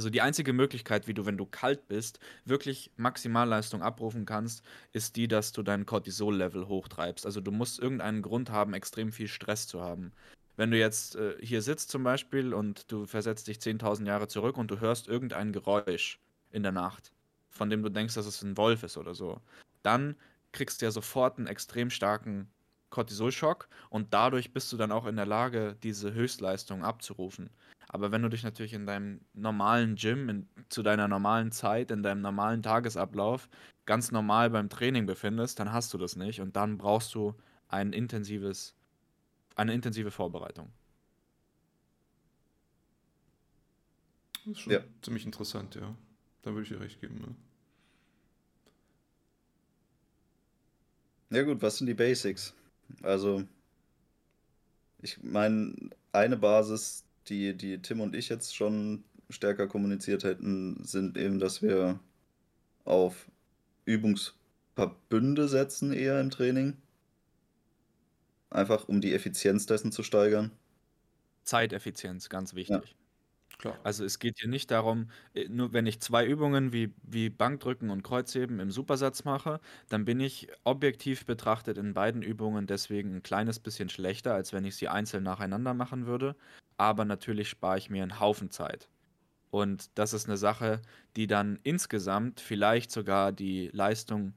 Also die einzige Möglichkeit, wie du, wenn du kalt bist, wirklich Maximalleistung abrufen kannst, ist die, dass du dein Cortisol-Level hochtreibst. Also du musst irgendeinen Grund haben, extrem viel Stress zu haben. Wenn du jetzt äh, hier sitzt zum Beispiel und du versetzt dich 10.000 Jahre zurück und du hörst irgendein Geräusch in der Nacht, von dem du denkst, dass es ein Wolf ist oder so, dann kriegst du ja sofort einen extrem starken Cortisolschock und dadurch bist du dann auch in der Lage, diese Höchstleistung abzurufen. Aber wenn du dich natürlich in deinem normalen Gym, in, zu deiner normalen Zeit, in deinem normalen Tagesablauf ganz normal beim Training befindest, dann hast du das nicht und dann brauchst du ein intensives, eine intensive Vorbereitung.
Das ist schon ja. ziemlich interessant, ja. Da würde ich dir recht geben. Ne?
Ja gut, was sind die Basics? Also, ich meine, eine Basis, die, die Tim und ich jetzt schon stärker kommuniziert hätten, sind eben, dass wir auf Übungsverbünde setzen eher im Training. Einfach um die Effizienz dessen zu steigern.
Zeiteffizienz, ganz wichtig. Klar. Also es geht hier nicht darum, äh, nur wenn ich zwei Übungen wie, wie Bankdrücken und Kreuzheben im Supersatz mache, dann bin ich objektiv betrachtet in beiden Übungen deswegen ein kleines bisschen schlechter, als wenn ich sie einzeln nacheinander machen würde. Aber natürlich spare ich mir einen Haufen Zeit. Und das ist eine Sache, die dann insgesamt vielleicht sogar die Leistung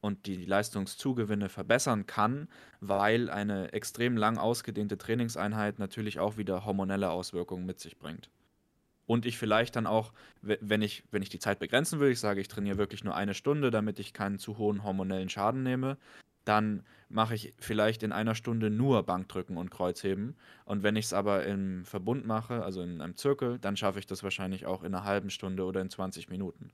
und die Leistungszugewinne verbessern kann, weil eine extrem lang ausgedehnte Trainingseinheit natürlich auch wieder hormonelle Auswirkungen mit sich bringt und ich vielleicht dann auch, wenn ich, wenn ich die Zeit begrenzen will, ich sage, ich trainiere wirklich nur eine Stunde, damit ich keinen zu hohen hormonellen Schaden nehme, dann mache ich vielleicht in einer Stunde nur Bankdrücken und Kreuzheben. Und wenn ich es aber im Verbund mache, also in einem Zirkel, dann schaffe ich das wahrscheinlich auch in einer halben Stunde oder in 20 Minuten.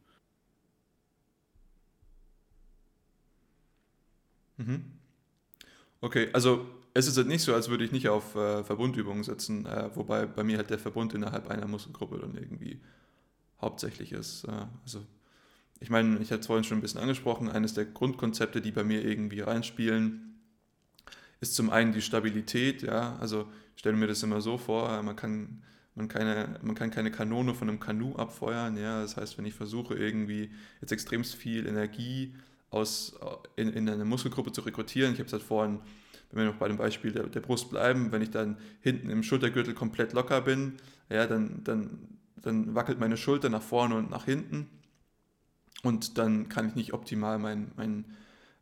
Mhm. Okay, also es ist halt nicht so, als würde ich nicht auf äh, Verbundübungen setzen, äh, wobei bei mir halt der Verbund innerhalb einer Muskelgruppe dann irgendwie hauptsächlich ist. Äh, also ich meine, ich hatte es vorhin schon ein bisschen angesprochen, eines der Grundkonzepte, die bei mir irgendwie reinspielen, ist zum einen die Stabilität, ja, also ich stelle mir das immer so vor, äh, man kann, man, keine, man kann keine Kanone von einem Kanu abfeuern, ja, das heißt, wenn ich versuche irgendwie jetzt extremst viel Energie aus, äh, in, in eine Muskelgruppe zu rekrutieren, ich habe es halt vorhin wenn wir noch bei dem Beispiel der, der Brust bleiben, wenn ich dann hinten im Schultergürtel komplett locker bin, ja, dann, dann, dann wackelt meine Schulter nach vorne und nach hinten und dann kann ich nicht optimal mein, mein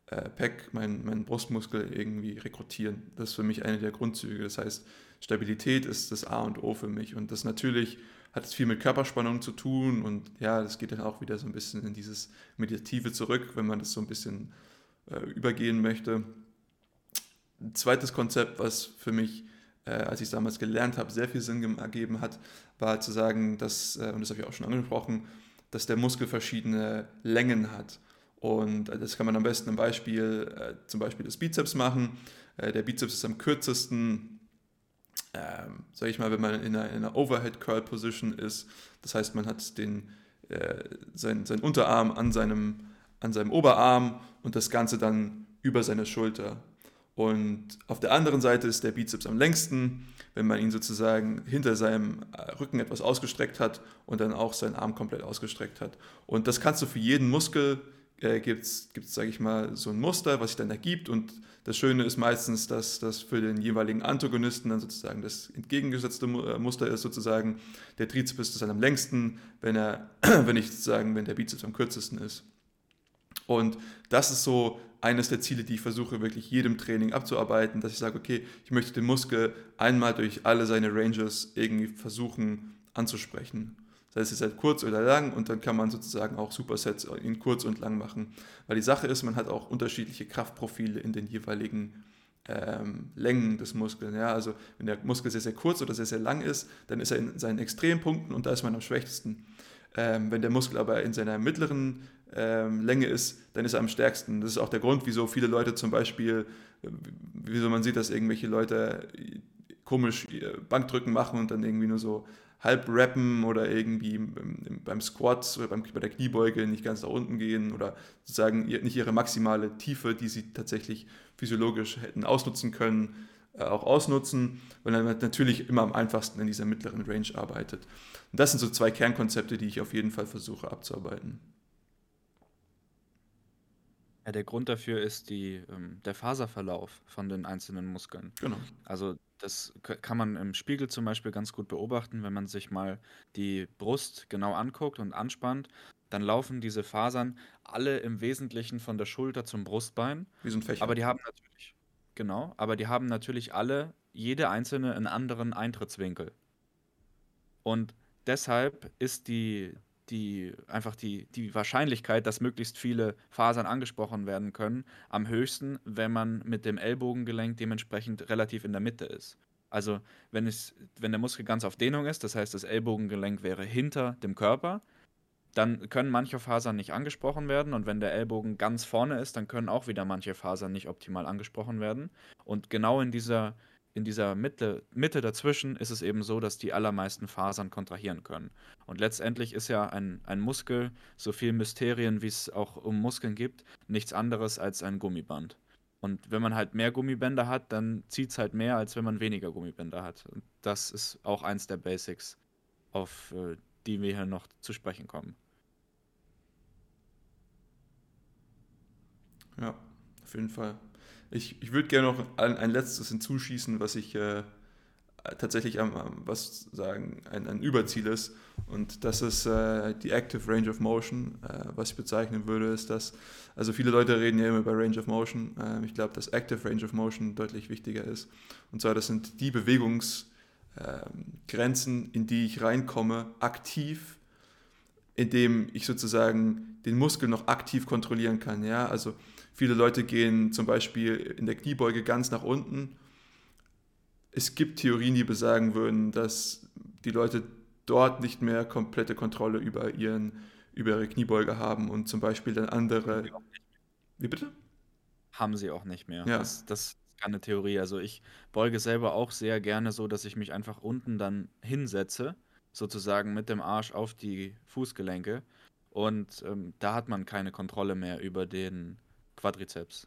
äh, Pack, mein, mein Brustmuskel irgendwie rekrutieren. Das ist für mich eine der Grundzüge. Das heißt, Stabilität ist das A und O für mich und das natürlich hat es viel mit Körperspannung zu tun und ja, das geht dann auch wieder so ein bisschen in dieses Meditative zurück, wenn man das so ein bisschen äh, übergehen möchte. Ein zweites Konzept, was für mich, äh, als ich es damals gelernt habe, sehr viel Sinn ergeben hat, war zu sagen, dass, äh, und das habe ich auch schon angesprochen, dass der Muskel verschiedene Längen hat. Und äh, das kann man am besten im Beispiel, äh, zum Beispiel des Bizeps machen. Äh, der Bizeps ist am kürzesten, ähm, sage ich mal, wenn man in einer, in einer Overhead Curl Position ist. Das heißt, man hat den, äh, sein, sein Unterarm an seinem, an seinem Oberarm und das Ganze dann über seine Schulter. Und auf der anderen Seite ist der Bizeps am längsten, wenn man ihn sozusagen hinter seinem äh, Rücken etwas ausgestreckt hat und dann auch seinen Arm komplett ausgestreckt hat. Und das kannst du für jeden Muskel, äh, gibt es, sage ich mal, so ein Muster, was sich dann ergibt. Und das Schöne ist meistens, dass das für den jeweiligen Antagonisten dann sozusagen das entgegengesetzte äh, Muster ist, sozusagen. Der Trizeps ist dann am längsten, wenn er, wenn ich sozusagen, wenn der Bizeps am kürzesten ist. Und das ist so eines der Ziele, die ich versuche, wirklich jedem Training abzuarbeiten, dass ich sage, okay, ich möchte den Muskel einmal durch alle seine Ranges irgendwie versuchen anzusprechen. Heißt, es ist halt kurz oder lang und dann kann man sozusagen auch Supersets in kurz und lang machen. Weil die Sache ist, man hat auch unterschiedliche Kraftprofile in den jeweiligen ähm, Längen des Muskels. Ja, also wenn der Muskel sehr, sehr kurz oder sehr, sehr lang ist, dann ist er in seinen Extrempunkten und da ist man am schwächsten. Ähm, wenn der Muskel aber in seiner mittleren ähm, Länge ist, dann ist er am stärksten. Das ist auch der Grund, wieso viele Leute zum Beispiel, äh, wieso man sieht, dass irgendwelche Leute komisch Bankdrücken machen und dann irgendwie nur so halb rappen oder irgendwie beim Squat oder beim, bei der Kniebeuge nicht ganz nach unten gehen oder sozusagen nicht ihre maximale Tiefe, die sie tatsächlich physiologisch hätten ausnutzen können, äh, auch ausnutzen, weil man natürlich immer am einfachsten in dieser mittleren Range arbeitet. Und das sind so zwei Kernkonzepte, die ich auf jeden Fall versuche abzuarbeiten.
Ja, der Grund dafür ist die, ähm, der Faserverlauf von den einzelnen Muskeln.
Genau.
Also das kann man im Spiegel zum Beispiel ganz gut beobachten, wenn man sich mal die Brust genau anguckt und anspannt, dann laufen diese Fasern alle im Wesentlichen von der Schulter zum Brustbein.
Wie so ein Fächer.
Aber die haben natürlich, genau, aber die haben natürlich alle, jede einzelne einen anderen Eintrittswinkel. Und deshalb ist die, die einfach die, die Wahrscheinlichkeit, dass möglichst viele Fasern angesprochen werden können, am höchsten, wenn man mit dem Ellbogengelenk dementsprechend relativ in der Mitte ist. Also wenn, es, wenn der Muskel ganz auf Dehnung ist, das heißt das Ellbogengelenk wäre hinter dem Körper, dann können manche Fasern nicht angesprochen werden und wenn der Ellbogen ganz vorne ist, dann können auch wieder manche Fasern nicht optimal angesprochen werden. Und genau in dieser in dieser Mitte, Mitte dazwischen ist es eben so, dass die allermeisten Fasern kontrahieren können. Und letztendlich ist ja ein, ein Muskel, so viel Mysterien, wie es auch um Muskeln gibt, nichts anderes als ein Gummiband. Und wenn man halt mehr Gummibänder hat, dann zieht es halt mehr, als wenn man weniger Gummibänder hat. Und das ist auch eins der Basics, auf äh, die wir hier noch zu sprechen kommen.
Ja, auf jeden Fall. Ich, ich würde gerne noch ein, ein letztes hinzuschießen, was ich äh, tatsächlich am, was sagen, ein, ein Überziel ist. Und das ist äh, die Active Range of Motion. Äh, was ich bezeichnen würde, ist, dass, also viele Leute reden ja immer über Range of Motion. Ähm, ich glaube, dass Active Range of Motion deutlich wichtiger ist. Und zwar, das sind die Bewegungsgrenzen, ähm, in die ich reinkomme, aktiv, indem ich sozusagen den Muskel noch aktiv kontrollieren kann. Ja, also Viele Leute gehen zum Beispiel in der Kniebeuge ganz nach unten. Es gibt Theorien, die besagen würden, dass die Leute dort nicht mehr komplette Kontrolle über, ihren, über ihre Kniebeuge haben und zum Beispiel dann andere.
Wie bitte? Haben sie auch nicht mehr.
Ja.
Das, das ist keine Theorie. Also ich beuge selber auch sehr gerne so, dass ich mich einfach unten dann hinsetze, sozusagen mit dem Arsch auf die Fußgelenke. Und ähm, da hat man keine Kontrolle mehr über den, Quadrizeps.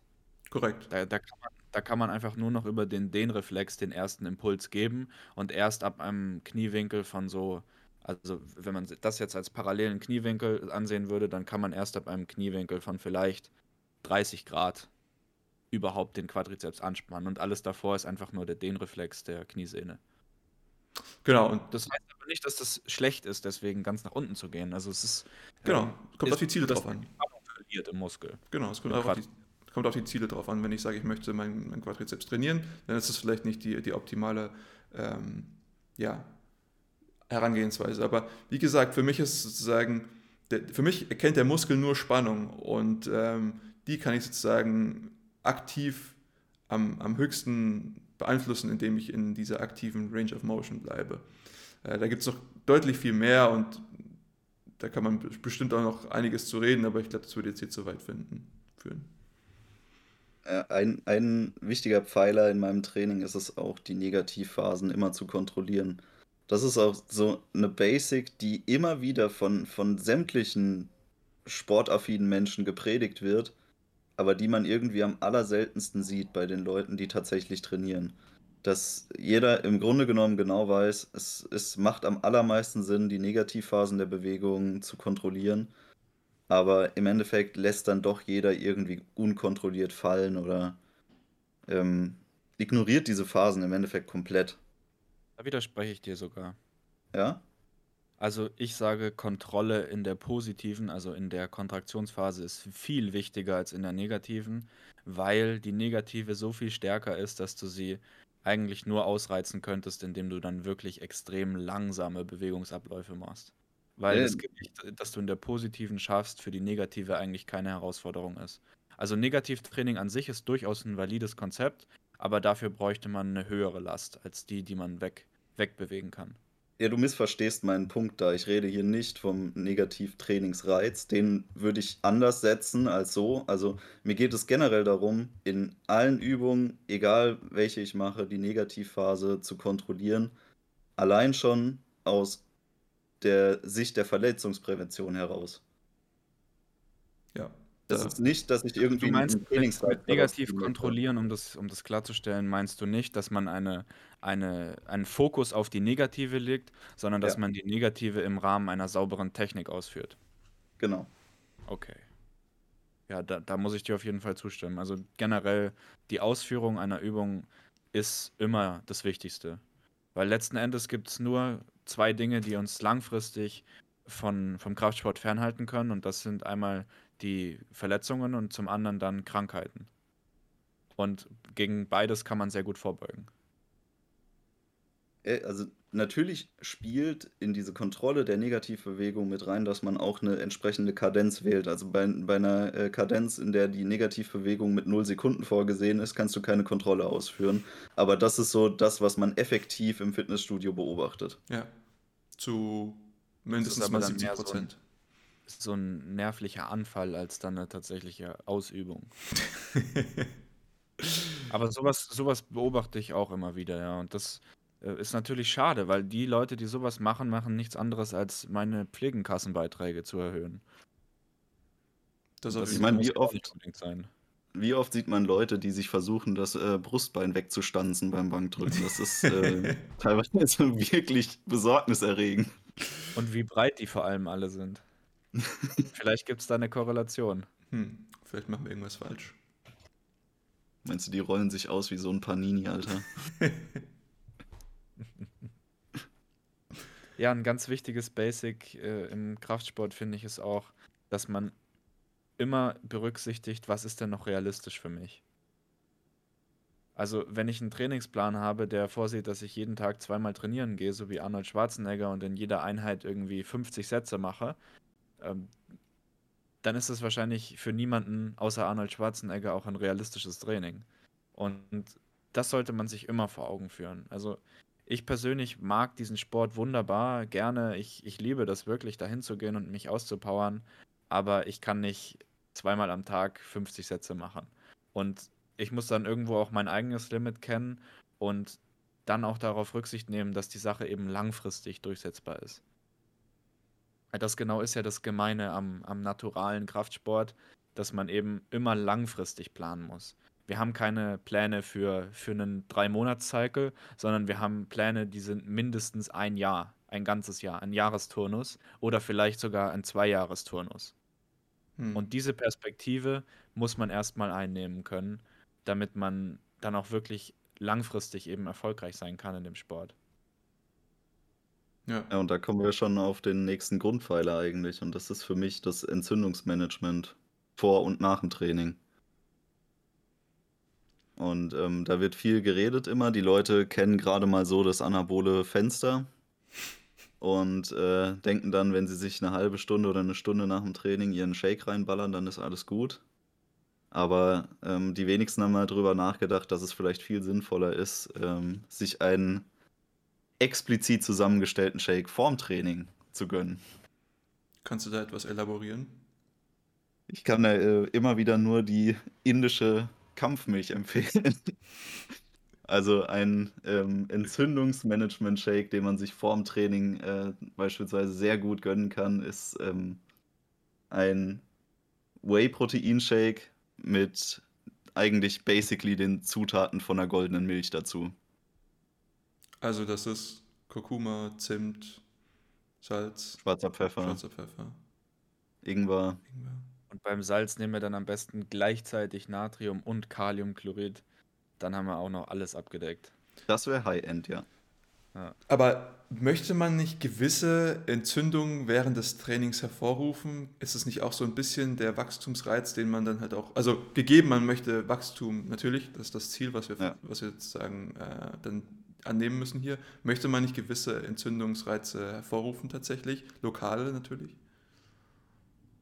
Korrekt.
Da, da, kann man, da kann man einfach nur noch über den Dehnreflex den ersten Impuls geben und erst ab einem Kniewinkel von so, also wenn man das jetzt als parallelen Kniewinkel ansehen würde, dann kann man erst ab einem Kniewinkel von vielleicht 30 Grad überhaupt den Quadrizeps anspannen und alles davor ist einfach nur der Dehnreflex der Kniesehne.
Genau. Und
das heißt aber nicht, dass das schlecht ist, deswegen ganz nach unten zu gehen. Also es ist
genau ähm, kommt ist, auf die Ziele drauf an
trainiert im Muskel.
Genau, es kommt, auf die, kommt auf die Ziele drauf an. Wenn ich sage, ich möchte mein, mein Quadrizeps trainieren, dann ist das vielleicht nicht die, die optimale ähm, ja, Herangehensweise. Aber wie gesagt, für mich ist sozusagen, der, für mich erkennt der Muskel nur Spannung und ähm, die kann ich sozusagen aktiv am, am höchsten beeinflussen, indem ich in dieser aktiven Range of Motion bleibe. Äh, da gibt es noch deutlich viel mehr und da kann man bestimmt auch noch einiges zu reden, aber ich glaube, das würde jetzt hier zu weit finden, führen.
Äh, ein, ein wichtiger Pfeiler in meinem Training ist es auch, die Negativphasen immer zu kontrollieren. Das ist auch so eine Basic, die immer wieder von, von sämtlichen sportaffinen Menschen gepredigt wird, aber die man irgendwie am allerseltensten sieht bei den Leuten, die tatsächlich trainieren. Dass jeder im Grunde genommen genau weiß, es, es macht am allermeisten Sinn, die Negativphasen der Bewegung zu kontrollieren aber im Endeffekt lässt dann doch jeder irgendwie unkontrolliert fallen oder ähm, ignoriert diese Phasen im Endeffekt komplett.
Da widerspreche ich dir sogar.
Ja?
Also ich sage, Kontrolle in der positiven, also in der Kontraktionsphase ist viel wichtiger als in der negativen, weil die negative so viel stärker ist, dass du sie eigentlich nur ausreizen könntest, indem du dann wirklich extrem langsame Bewegungsabläufe machst. Weil das Gewicht, das du in der positiven schaffst, für die negative eigentlich keine Herausforderung ist. Also Negativtraining an sich ist durchaus ein valides Konzept, aber dafür bräuchte man eine höhere Last als die, die man weg, wegbewegen kann.
Ja, du missverstehst meinen Punkt da. Ich rede hier nicht vom Negativtrainingsreiz. Den würde ich anders setzen als so. Also mir geht es generell darum, in allen Übungen, egal welche ich mache, die Negativphase zu kontrollieren. Allein schon aus der Sicht der Verletzungsprävention heraus. Das ist nicht, dass ich irgendwie
du meinst, negativ kontrollieren, um das, um das klarzustellen, meinst du nicht, dass man eine, eine, einen Fokus auf die Negative legt, sondern dass ja. man die Negative im Rahmen einer sauberen Technik ausführt.
Genau.
Okay. Ja, da, da muss ich dir auf jeden Fall zustimmen. Also generell, die Ausführung einer Übung ist immer das Wichtigste. Weil letzten Endes gibt es nur zwei Dinge, die uns langfristig von, vom Kraftsport fernhalten können. Und das sind einmal die Verletzungen und zum anderen dann Krankheiten. Und gegen beides kann man sehr gut vorbeugen.
Äh, also natürlich spielt in diese Kontrolle der Negativbewegung mit rein, dass man auch eine entsprechende Kadenz wählt. Also bei, bei einer äh, Kadenz, in der die Negativbewegung mit 0 Sekunden vorgesehen ist, kannst du keine Kontrolle ausführen. Aber das ist so das, was man effektiv im Fitnessstudio beobachtet.
Ja. Zu mindestens mal 70 Prozent.
So ein nervlicher Anfall als dann eine tatsächliche Ausübung. Aber sowas, sowas beobachte ich auch immer wieder, ja. Und das äh, ist natürlich schade, weil die Leute, die sowas machen, machen nichts anderes, als meine Pflegenkassenbeiträge zu erhöhen.
Das, das ich meine, wie oft, wie oft sieht man Leute, die sich versuchen, das äh, Brustbein wegzustanzen beim Bankdrücken? Das ist äh, teilweise wirklich besorgniserregend.
Und wie breit die vor allem alle sind. vielleicht gibt es da eine Korrelation.
Hm, vielleicht machen wir irgendwas falsch.
Meinst du, die rollen sich aus wie so ein Panini, Alter?
Ja, ein ganz wichtiges Basic äh, im Kraftsport finde ich ist auch, dass man immer berücksichtigt, was ist denn noch realistisch für mich. Also, wenn ich einen Trainingsplan habe, der vorsieht, dass ich jeden Tag zweimal trainieren gehe, so wie Arnold Schwarzenegger und in jeder Einheit irgendwie 50 Sätze mache, ähm, dann ist das wahrscheinlich für niemanden außer Arnold Schwarzenegger auch ein realistisches Training. Und das sollte man sich immer vor Augen führen. Also, ich persönlich mag diesen Sport wunderbar, gerne. Ich, ich liebe das wirklich, dahin zu gehen und mich auszupowern. Aber ich kann nicht zweimal am Tag 50 Sätze machen. Und ich muss dann irgendwo auch mein eigenes Limit kennen und dann auch darauf Rücksicht nehmen, dass die Sache eben langfristig durchsetzbar ist. Das genau ist ja das Gemeine am, am naturalen Kraftsport, dass man eben immer langfristig planen muss wir haben keine Pläne für, für einen Drei-Monats-Cycle, sondern wir haben Pläne, die sind mindestens ein Jahr, ein ganzes Jahr, ein Jahresturnus oder vielleicht sogar ein Zweijahresturnus. Hm. Und diese Perspektive muss man erstmal einnehmen können, damit man dann auch wirklich langfristig eben erfolgreich sein kann in dem Sport.
Ja. und da kommen wir schon auf den nächsten Grundpfeiler eigentlich. Und das ist für mich das Entzündungsmanagement vor und nach dem Training. Und ähm, da wird viel geredet immer. Die Leute kennen gerade mal so das anabole Fenster und äh, denken dann, wenn sie sich eine halbe Stunde oder eine Stunde nach dem Training ihren Shake reinballern, dann ist alles gut. Aber ähm, die wenigsten haben mal drüber nachgedacht, dass es vielleicht viel sinnvoller ist, ähm, sich einen explizit zusammengestellten Shake vorm Training zu gönnen.
Kannst du da etwas elaborieren?
Ich kann da äh, immer wieder nur die indische Kampfmilch empfehlen. Also ein ähm, Entzündungsmanagement-Shake, den man sich vorm Training äh, beispielsweise sehr gut gönnen kann, ist ähm, ein Whey-Protein-Shake mit eigentlich basically den Zutaten von einer goldenen Milch dazu.
Also das ist Kurkuma, Zimt, Salz,
Schwarzer Pfeffer,
schwarzer Pfeffer,
Ingwer.
Ingwer.
Und beim Salz nehmen wir dann am besten gleichzeitig Natrium und Kaliumchlorid. Dann haben wir auch noch alles abgedeckt.
Das wäre High-End, ja.
Aber möchte man nicht gewisse Entzündungen während des Trainings hervorrufen? Ist es nicht auch so ein bisschen der Wachstumsreiz, den man dann halt auch, also gegeben, man möchte Wachstum, natürlich, das ist das Ziel, was wir,
Ja.
was wir jetzt sagen, äh, dann annehmen müssen hier. Möchte man nicht gewisse Entzündungsreize hervorrufen tatsächlich? Lokale natürlich?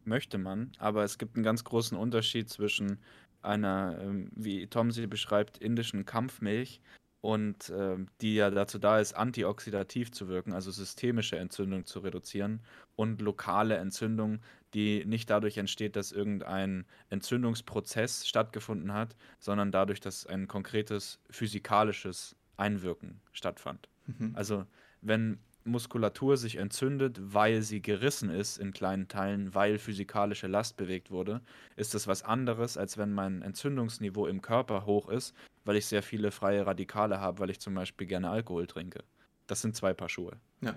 Möchte man, aber es gibt einen ganz großen Unterschied zwischen einer, ähm, wie Tom sie beschreibt, indischen Kampfmilch und ähm, die ja dazu da ist, antioxidativ zu wirken, also systemische Entzündung zu reduzieren und lokale Entzündung, die nicht dadurch entsteht, dass irgendein Entzündungsprozess stattgefunden hat, sondern dadurch, dass ein konkretes physikalisches Einwirken stattfand.
Mhm.
Also wenn Muskulatur sich entzündet, weil sie gerissen ist in kleinen Teilen, weil physikalische Last bewegt wurde, ist das was anderes, als wenn mein Entzündungsniveau im Körper hoch ist, weil ich sehr viele freie Radikale habe, weil ich zum Beispiel gerne Alkohol trinke. Das sind zwei Paar Schuhe.
Ja.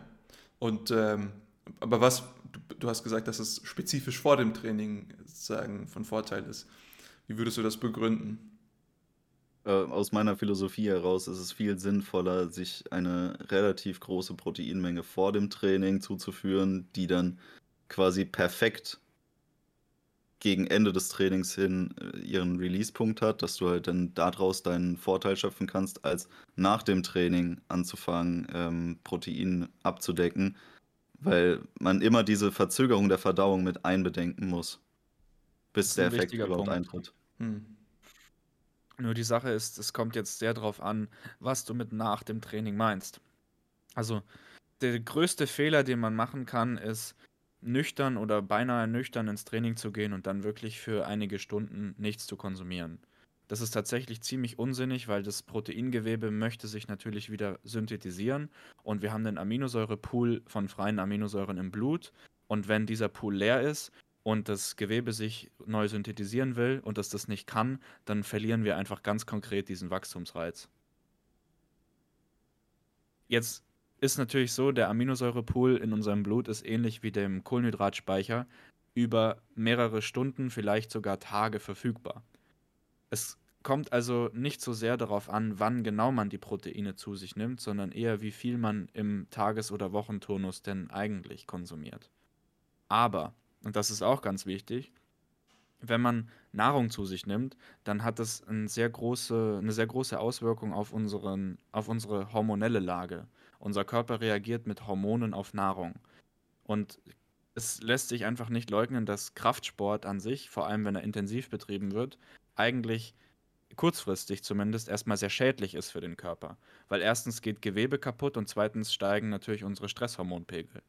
Und ähm, aber was, du, du hast gesagt, dass es spezifisch vor dem Training sozusagen von Vorteil ist. Wie würdest du das begründen?
Äh, aus meiner Philosophie heraus ist es viel sinnvoller, sich eine relativ große Proteinmenge vor dem Training zuzuführen, die dann quasi perfekt gegen Ende des Trainings hin äh, ihren Release-Punkt hat, dass du halt dann daraus deinen Vorteil schöpfen kannst, als nach dem Training anzufangen, ähm, Protein abzudecken, weil man immer diese Verzögerung der Verdauung mit einbedenken muss, bis der Effekt überhaupt
Punkt.
eintritt.
Hm.
Nur die Sache ist, es kommt jetzt sehr darauf an, was du mit nach dem Training meinst. Also der größte Fehler, den man machen kann, ist nüchtern oder beinahe nüchtern ins Training zu gehen und dann wirklich für einige Stunden nichts zu konsumieren. Das ist tatsächlich ziemlich unsinnig, weil das Proteingewebe möchte sich natürlich wieder synthetisieren und wir haben den Aminosäurepool von freien Aminosäuren im Blut und wenn dieser Pool leer ist und das Gewebe sich neu synthetisieren will und das das nicht kann, dann verlieren wir einfach ganz konkret diesen Wachstumsreiz. Jetzt ist natürlich so, der Aminosäurepool in unserem Blut ist ähnlich wie dem Kohlenhydratspeicher über mehrere Stunden, vielleicht sogar Tage verfügbar. Es kommt also nicht so sehr darauf an, wann genau man die Proteine zu sich nimmt, sondern eher, wie viel man im Tages- oder Wochenturnus denn eigentlich konsumiert. Aber, und das ist auch ganz wichtig, wenn man Nahrung zu sich nimmt, dann hat das ein sehr große, eine sehr große Auswirkung auf, unseren, auf unsere hormonelle Lage. Unser Körper reagiert mit Hormonen auf Nahrung. Und es lässt sich einfach nicht leugnen, dass Kraftsport an sich, vor allem wenn er intensiv betrieben wird, eigentlich kurzfristig zumindest erstmal sehr schädlich ist für den Körper. Weil erstens geht Gewebe kaputt und zweitens steigen natürlich unsere Stresshormonpegel.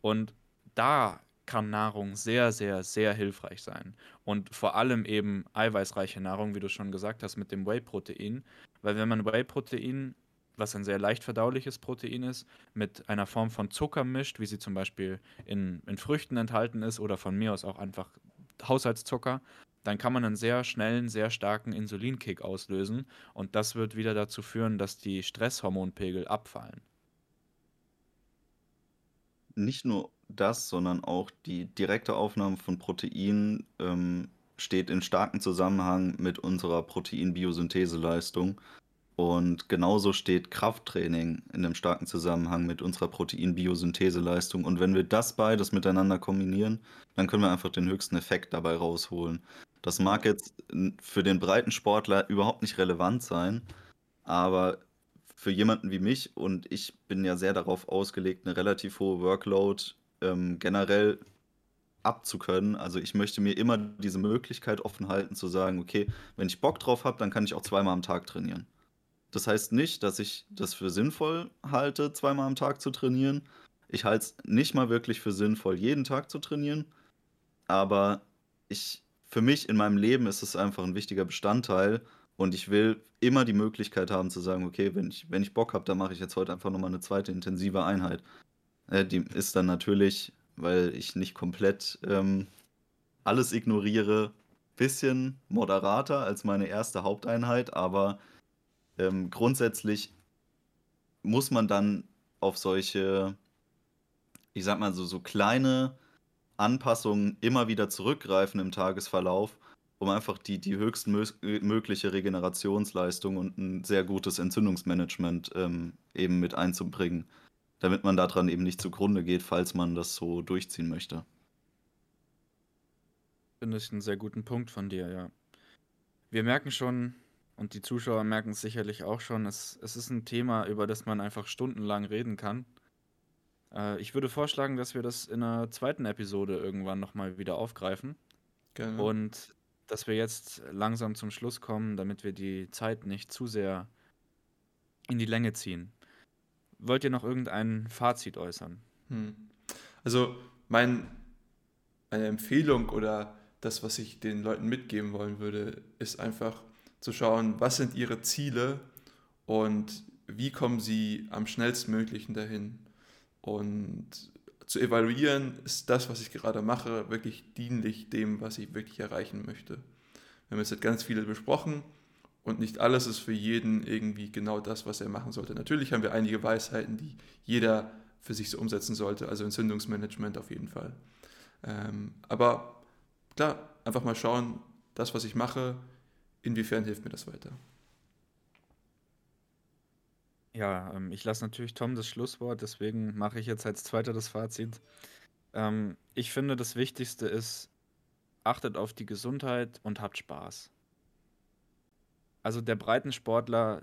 Und da kann Nahrung sehr, sehr, sehr hilfreich sein. Und vor allem eben eiweißreiche Nahrung, wie du schon gesagt hast, mit dem Whey-Protein. Weil wenn man Whey-Protein, was ein sehr leicht verdauliches Protein ist, mit einer Form von Zucker mischt, wie sie zum Beispiel in, in Früchten enthalten ist oder von mir aus auch einfach Haushaltszucker, dann kann man einen sehr schnellen, sehr starken Insulinkick auslösen. Und das wird wieder dazu führen, dass die Stresshormonpegel abfallen.
Nicht nur das, sondern auch die direkte Aufnahme von Protein ähm, steht in starkem Zusammenhang mit unserer Proteinbiosyntheseleistung. Und genauso steht Krafttraining in einem starken Zusammenhang mit unserer Proteinbiosyntheseleistung. Und wenn wir das beides miteinander kombinieren, dann können wir einfach den höchsten Effekt dabei rausholen. Das mag jetzt für den breiten Sportler überhaupt nicht relevant sein, aber für jemanden wie mich, und ich bin ja sehr darauf ausgelegt, eine relativ hohe Workload ähm, generell abzukönnen. Also ich möchte mir immer diese Möglichkeit offen halten zu sagen, okay, wenn ich Bock drauf habe, dann kann ich auch zweimal am Tag trainieren. Das heißt nicht, dass ich das für sinnvoll halte, zweimal am Tag zu trainieren. Ich halte es nicht mal wirklich für sinnvoll, jeden Tag zu trainieren. Aber ich, für mich in meinem Leben ist es einfach ein wichtiger Bestandteil. Und ich will immer die Möglichkeit haben zu sagen, okay, wenn ich, wenn ich Bock habe, dann mache ich jetzt heute einfach nochmal eine zweite intensive Einheit. Äh, die ist dann natürlich, weil ich nicht komplett ähm, alles ignoriere, bisschen moderater als meine erste Haupteinheit, aber ähm, grundsätzlich muss man dann auf solche, ich sag mal so, so kleine Anpassungen immer wieder zurückgreifen im Tagesverlauf, um einfach die, die höchstmögliche Regenerationsleistung und ein sehr gutes Entzündungsmanagement ähm, eben mit einzubringen, damit man daran eben nicht zugrunde geht, falls man das so durchziehen möchte.
Finde ich einen sehr guten Punkt von dir, ja. Wir merken schon, und die Zuschauer merken es sicherlich auch schon, es, es ist ein Thema, über das man einfach stundenlang reden kann. Äh, ich würde vorschlagen, dass wir das in einer zweiten Episode irgendwann nochmal wieder aufgreifen. Gerne. Und dass wir jetzt langsam zum Schluss kommen, damit wir die Zeit nicht zu sehr in die Länge ziehen. Wollt ihr noch irgendein Fazit äußern? Hm.
Also mein, meine Empfehlung oder das, was ich den Leuten mitgeben wollen würde, ist einfach, zu schauen, was sind ihre Ziele und wie kommen sie am schnellstmöglichen dahin. Und zu evaluieren, ist das, was ich gerade mache, wirklich dienlich dem, was ich wirklich erreichen möchte. Wir haben jetzt ganz viele besprochen und nicht alles ist für jeden irgendwie genau das, was er machen sollte. Natürlich haben wir einige Weisheiten, die jeder für sich so umsetzen sollte, also Entzündungsmanagement auf jeden Fall. Ähm, aber klar, einfach mal schauen, das, was ich mache, Inwiefern hilft mir das weiter?
Ja, ähm, ich lasse natürlich Tom das Schlusswort, deswegen mache ich jetzt als Zweiter das Fazit. Ähm, ich finde, das Wichtigste ist, achtet auf die Gesundheit und habt Spaß. Also der Breitensportler,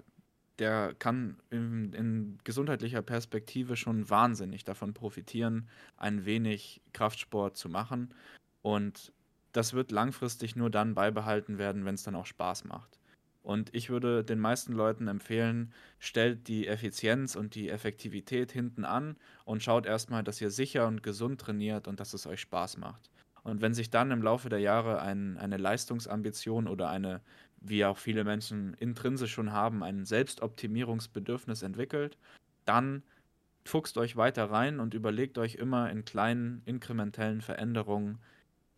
der kann in, in gesundheitlicher Perspektive schon wahnsinnig davon profitieren, ein wenig Kraftsport zu machen. Und das wird langfristig nur dann beibehalten werden, wenn es dann auch Spaß macht. Und ich würde den meisten Leuten empfehlen, stellt die Effizienz und die Effektivität hinten an und schaut erstmal, dass ihr sicher und gesund trainiert und dass es euch Spaß macht. Und wenn sich dann im Laufe der Jahre ein, eine Leistungsambition oder eine, wie auch viele Menschen intrinsisch schon haben, ein Selbstoptimierungsbedürfnis entwickelt, dann fuchst euch weiter rein und überlegt euch immer in kleinen inkrementellen Veränderungen,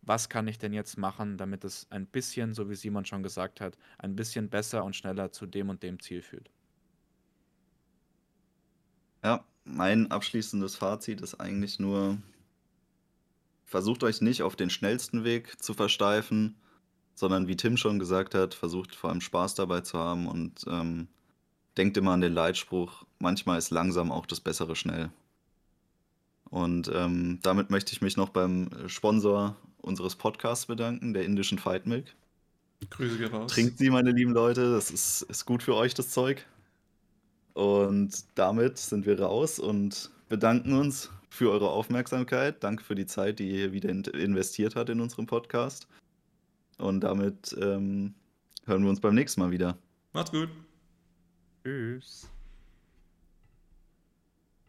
was kann ich denn jetzt machen, damit es ein bisschen, so wie Simon schon gesagt hat, ein bisschen besser und schneller zu dem und dem Ziel führt.
Ja, mein abschließendes Fazit ist eigentlich nur, versucht euch nicht auf den schnellsten Weg zu versteifen, sondern wie Tim schon gesagt hat, versucht vor allem Spaß dabei zu haben und ähm, denkt immer an den Leitspruch, manchmal ist langsam auch das bessere schnell. Und ähm, damit möchte ich mich noch beim Sponsor unseres Podcasts bedanken, der indischen Fight Milk.
Grüße gehen raus.
Trinkt sie, meine lieben Leute, das ist, ist gut für euch, das Zeug. Und damit sind wir raus und bedanken uns für eure Aufmerksamkeit. Danke für die Zeit, die ihr wieder investiert habt in unserem Podcast. Und damit ähm, hören wir uns beim nächsten Mal wieder.
Macht's gut.
Tschüss.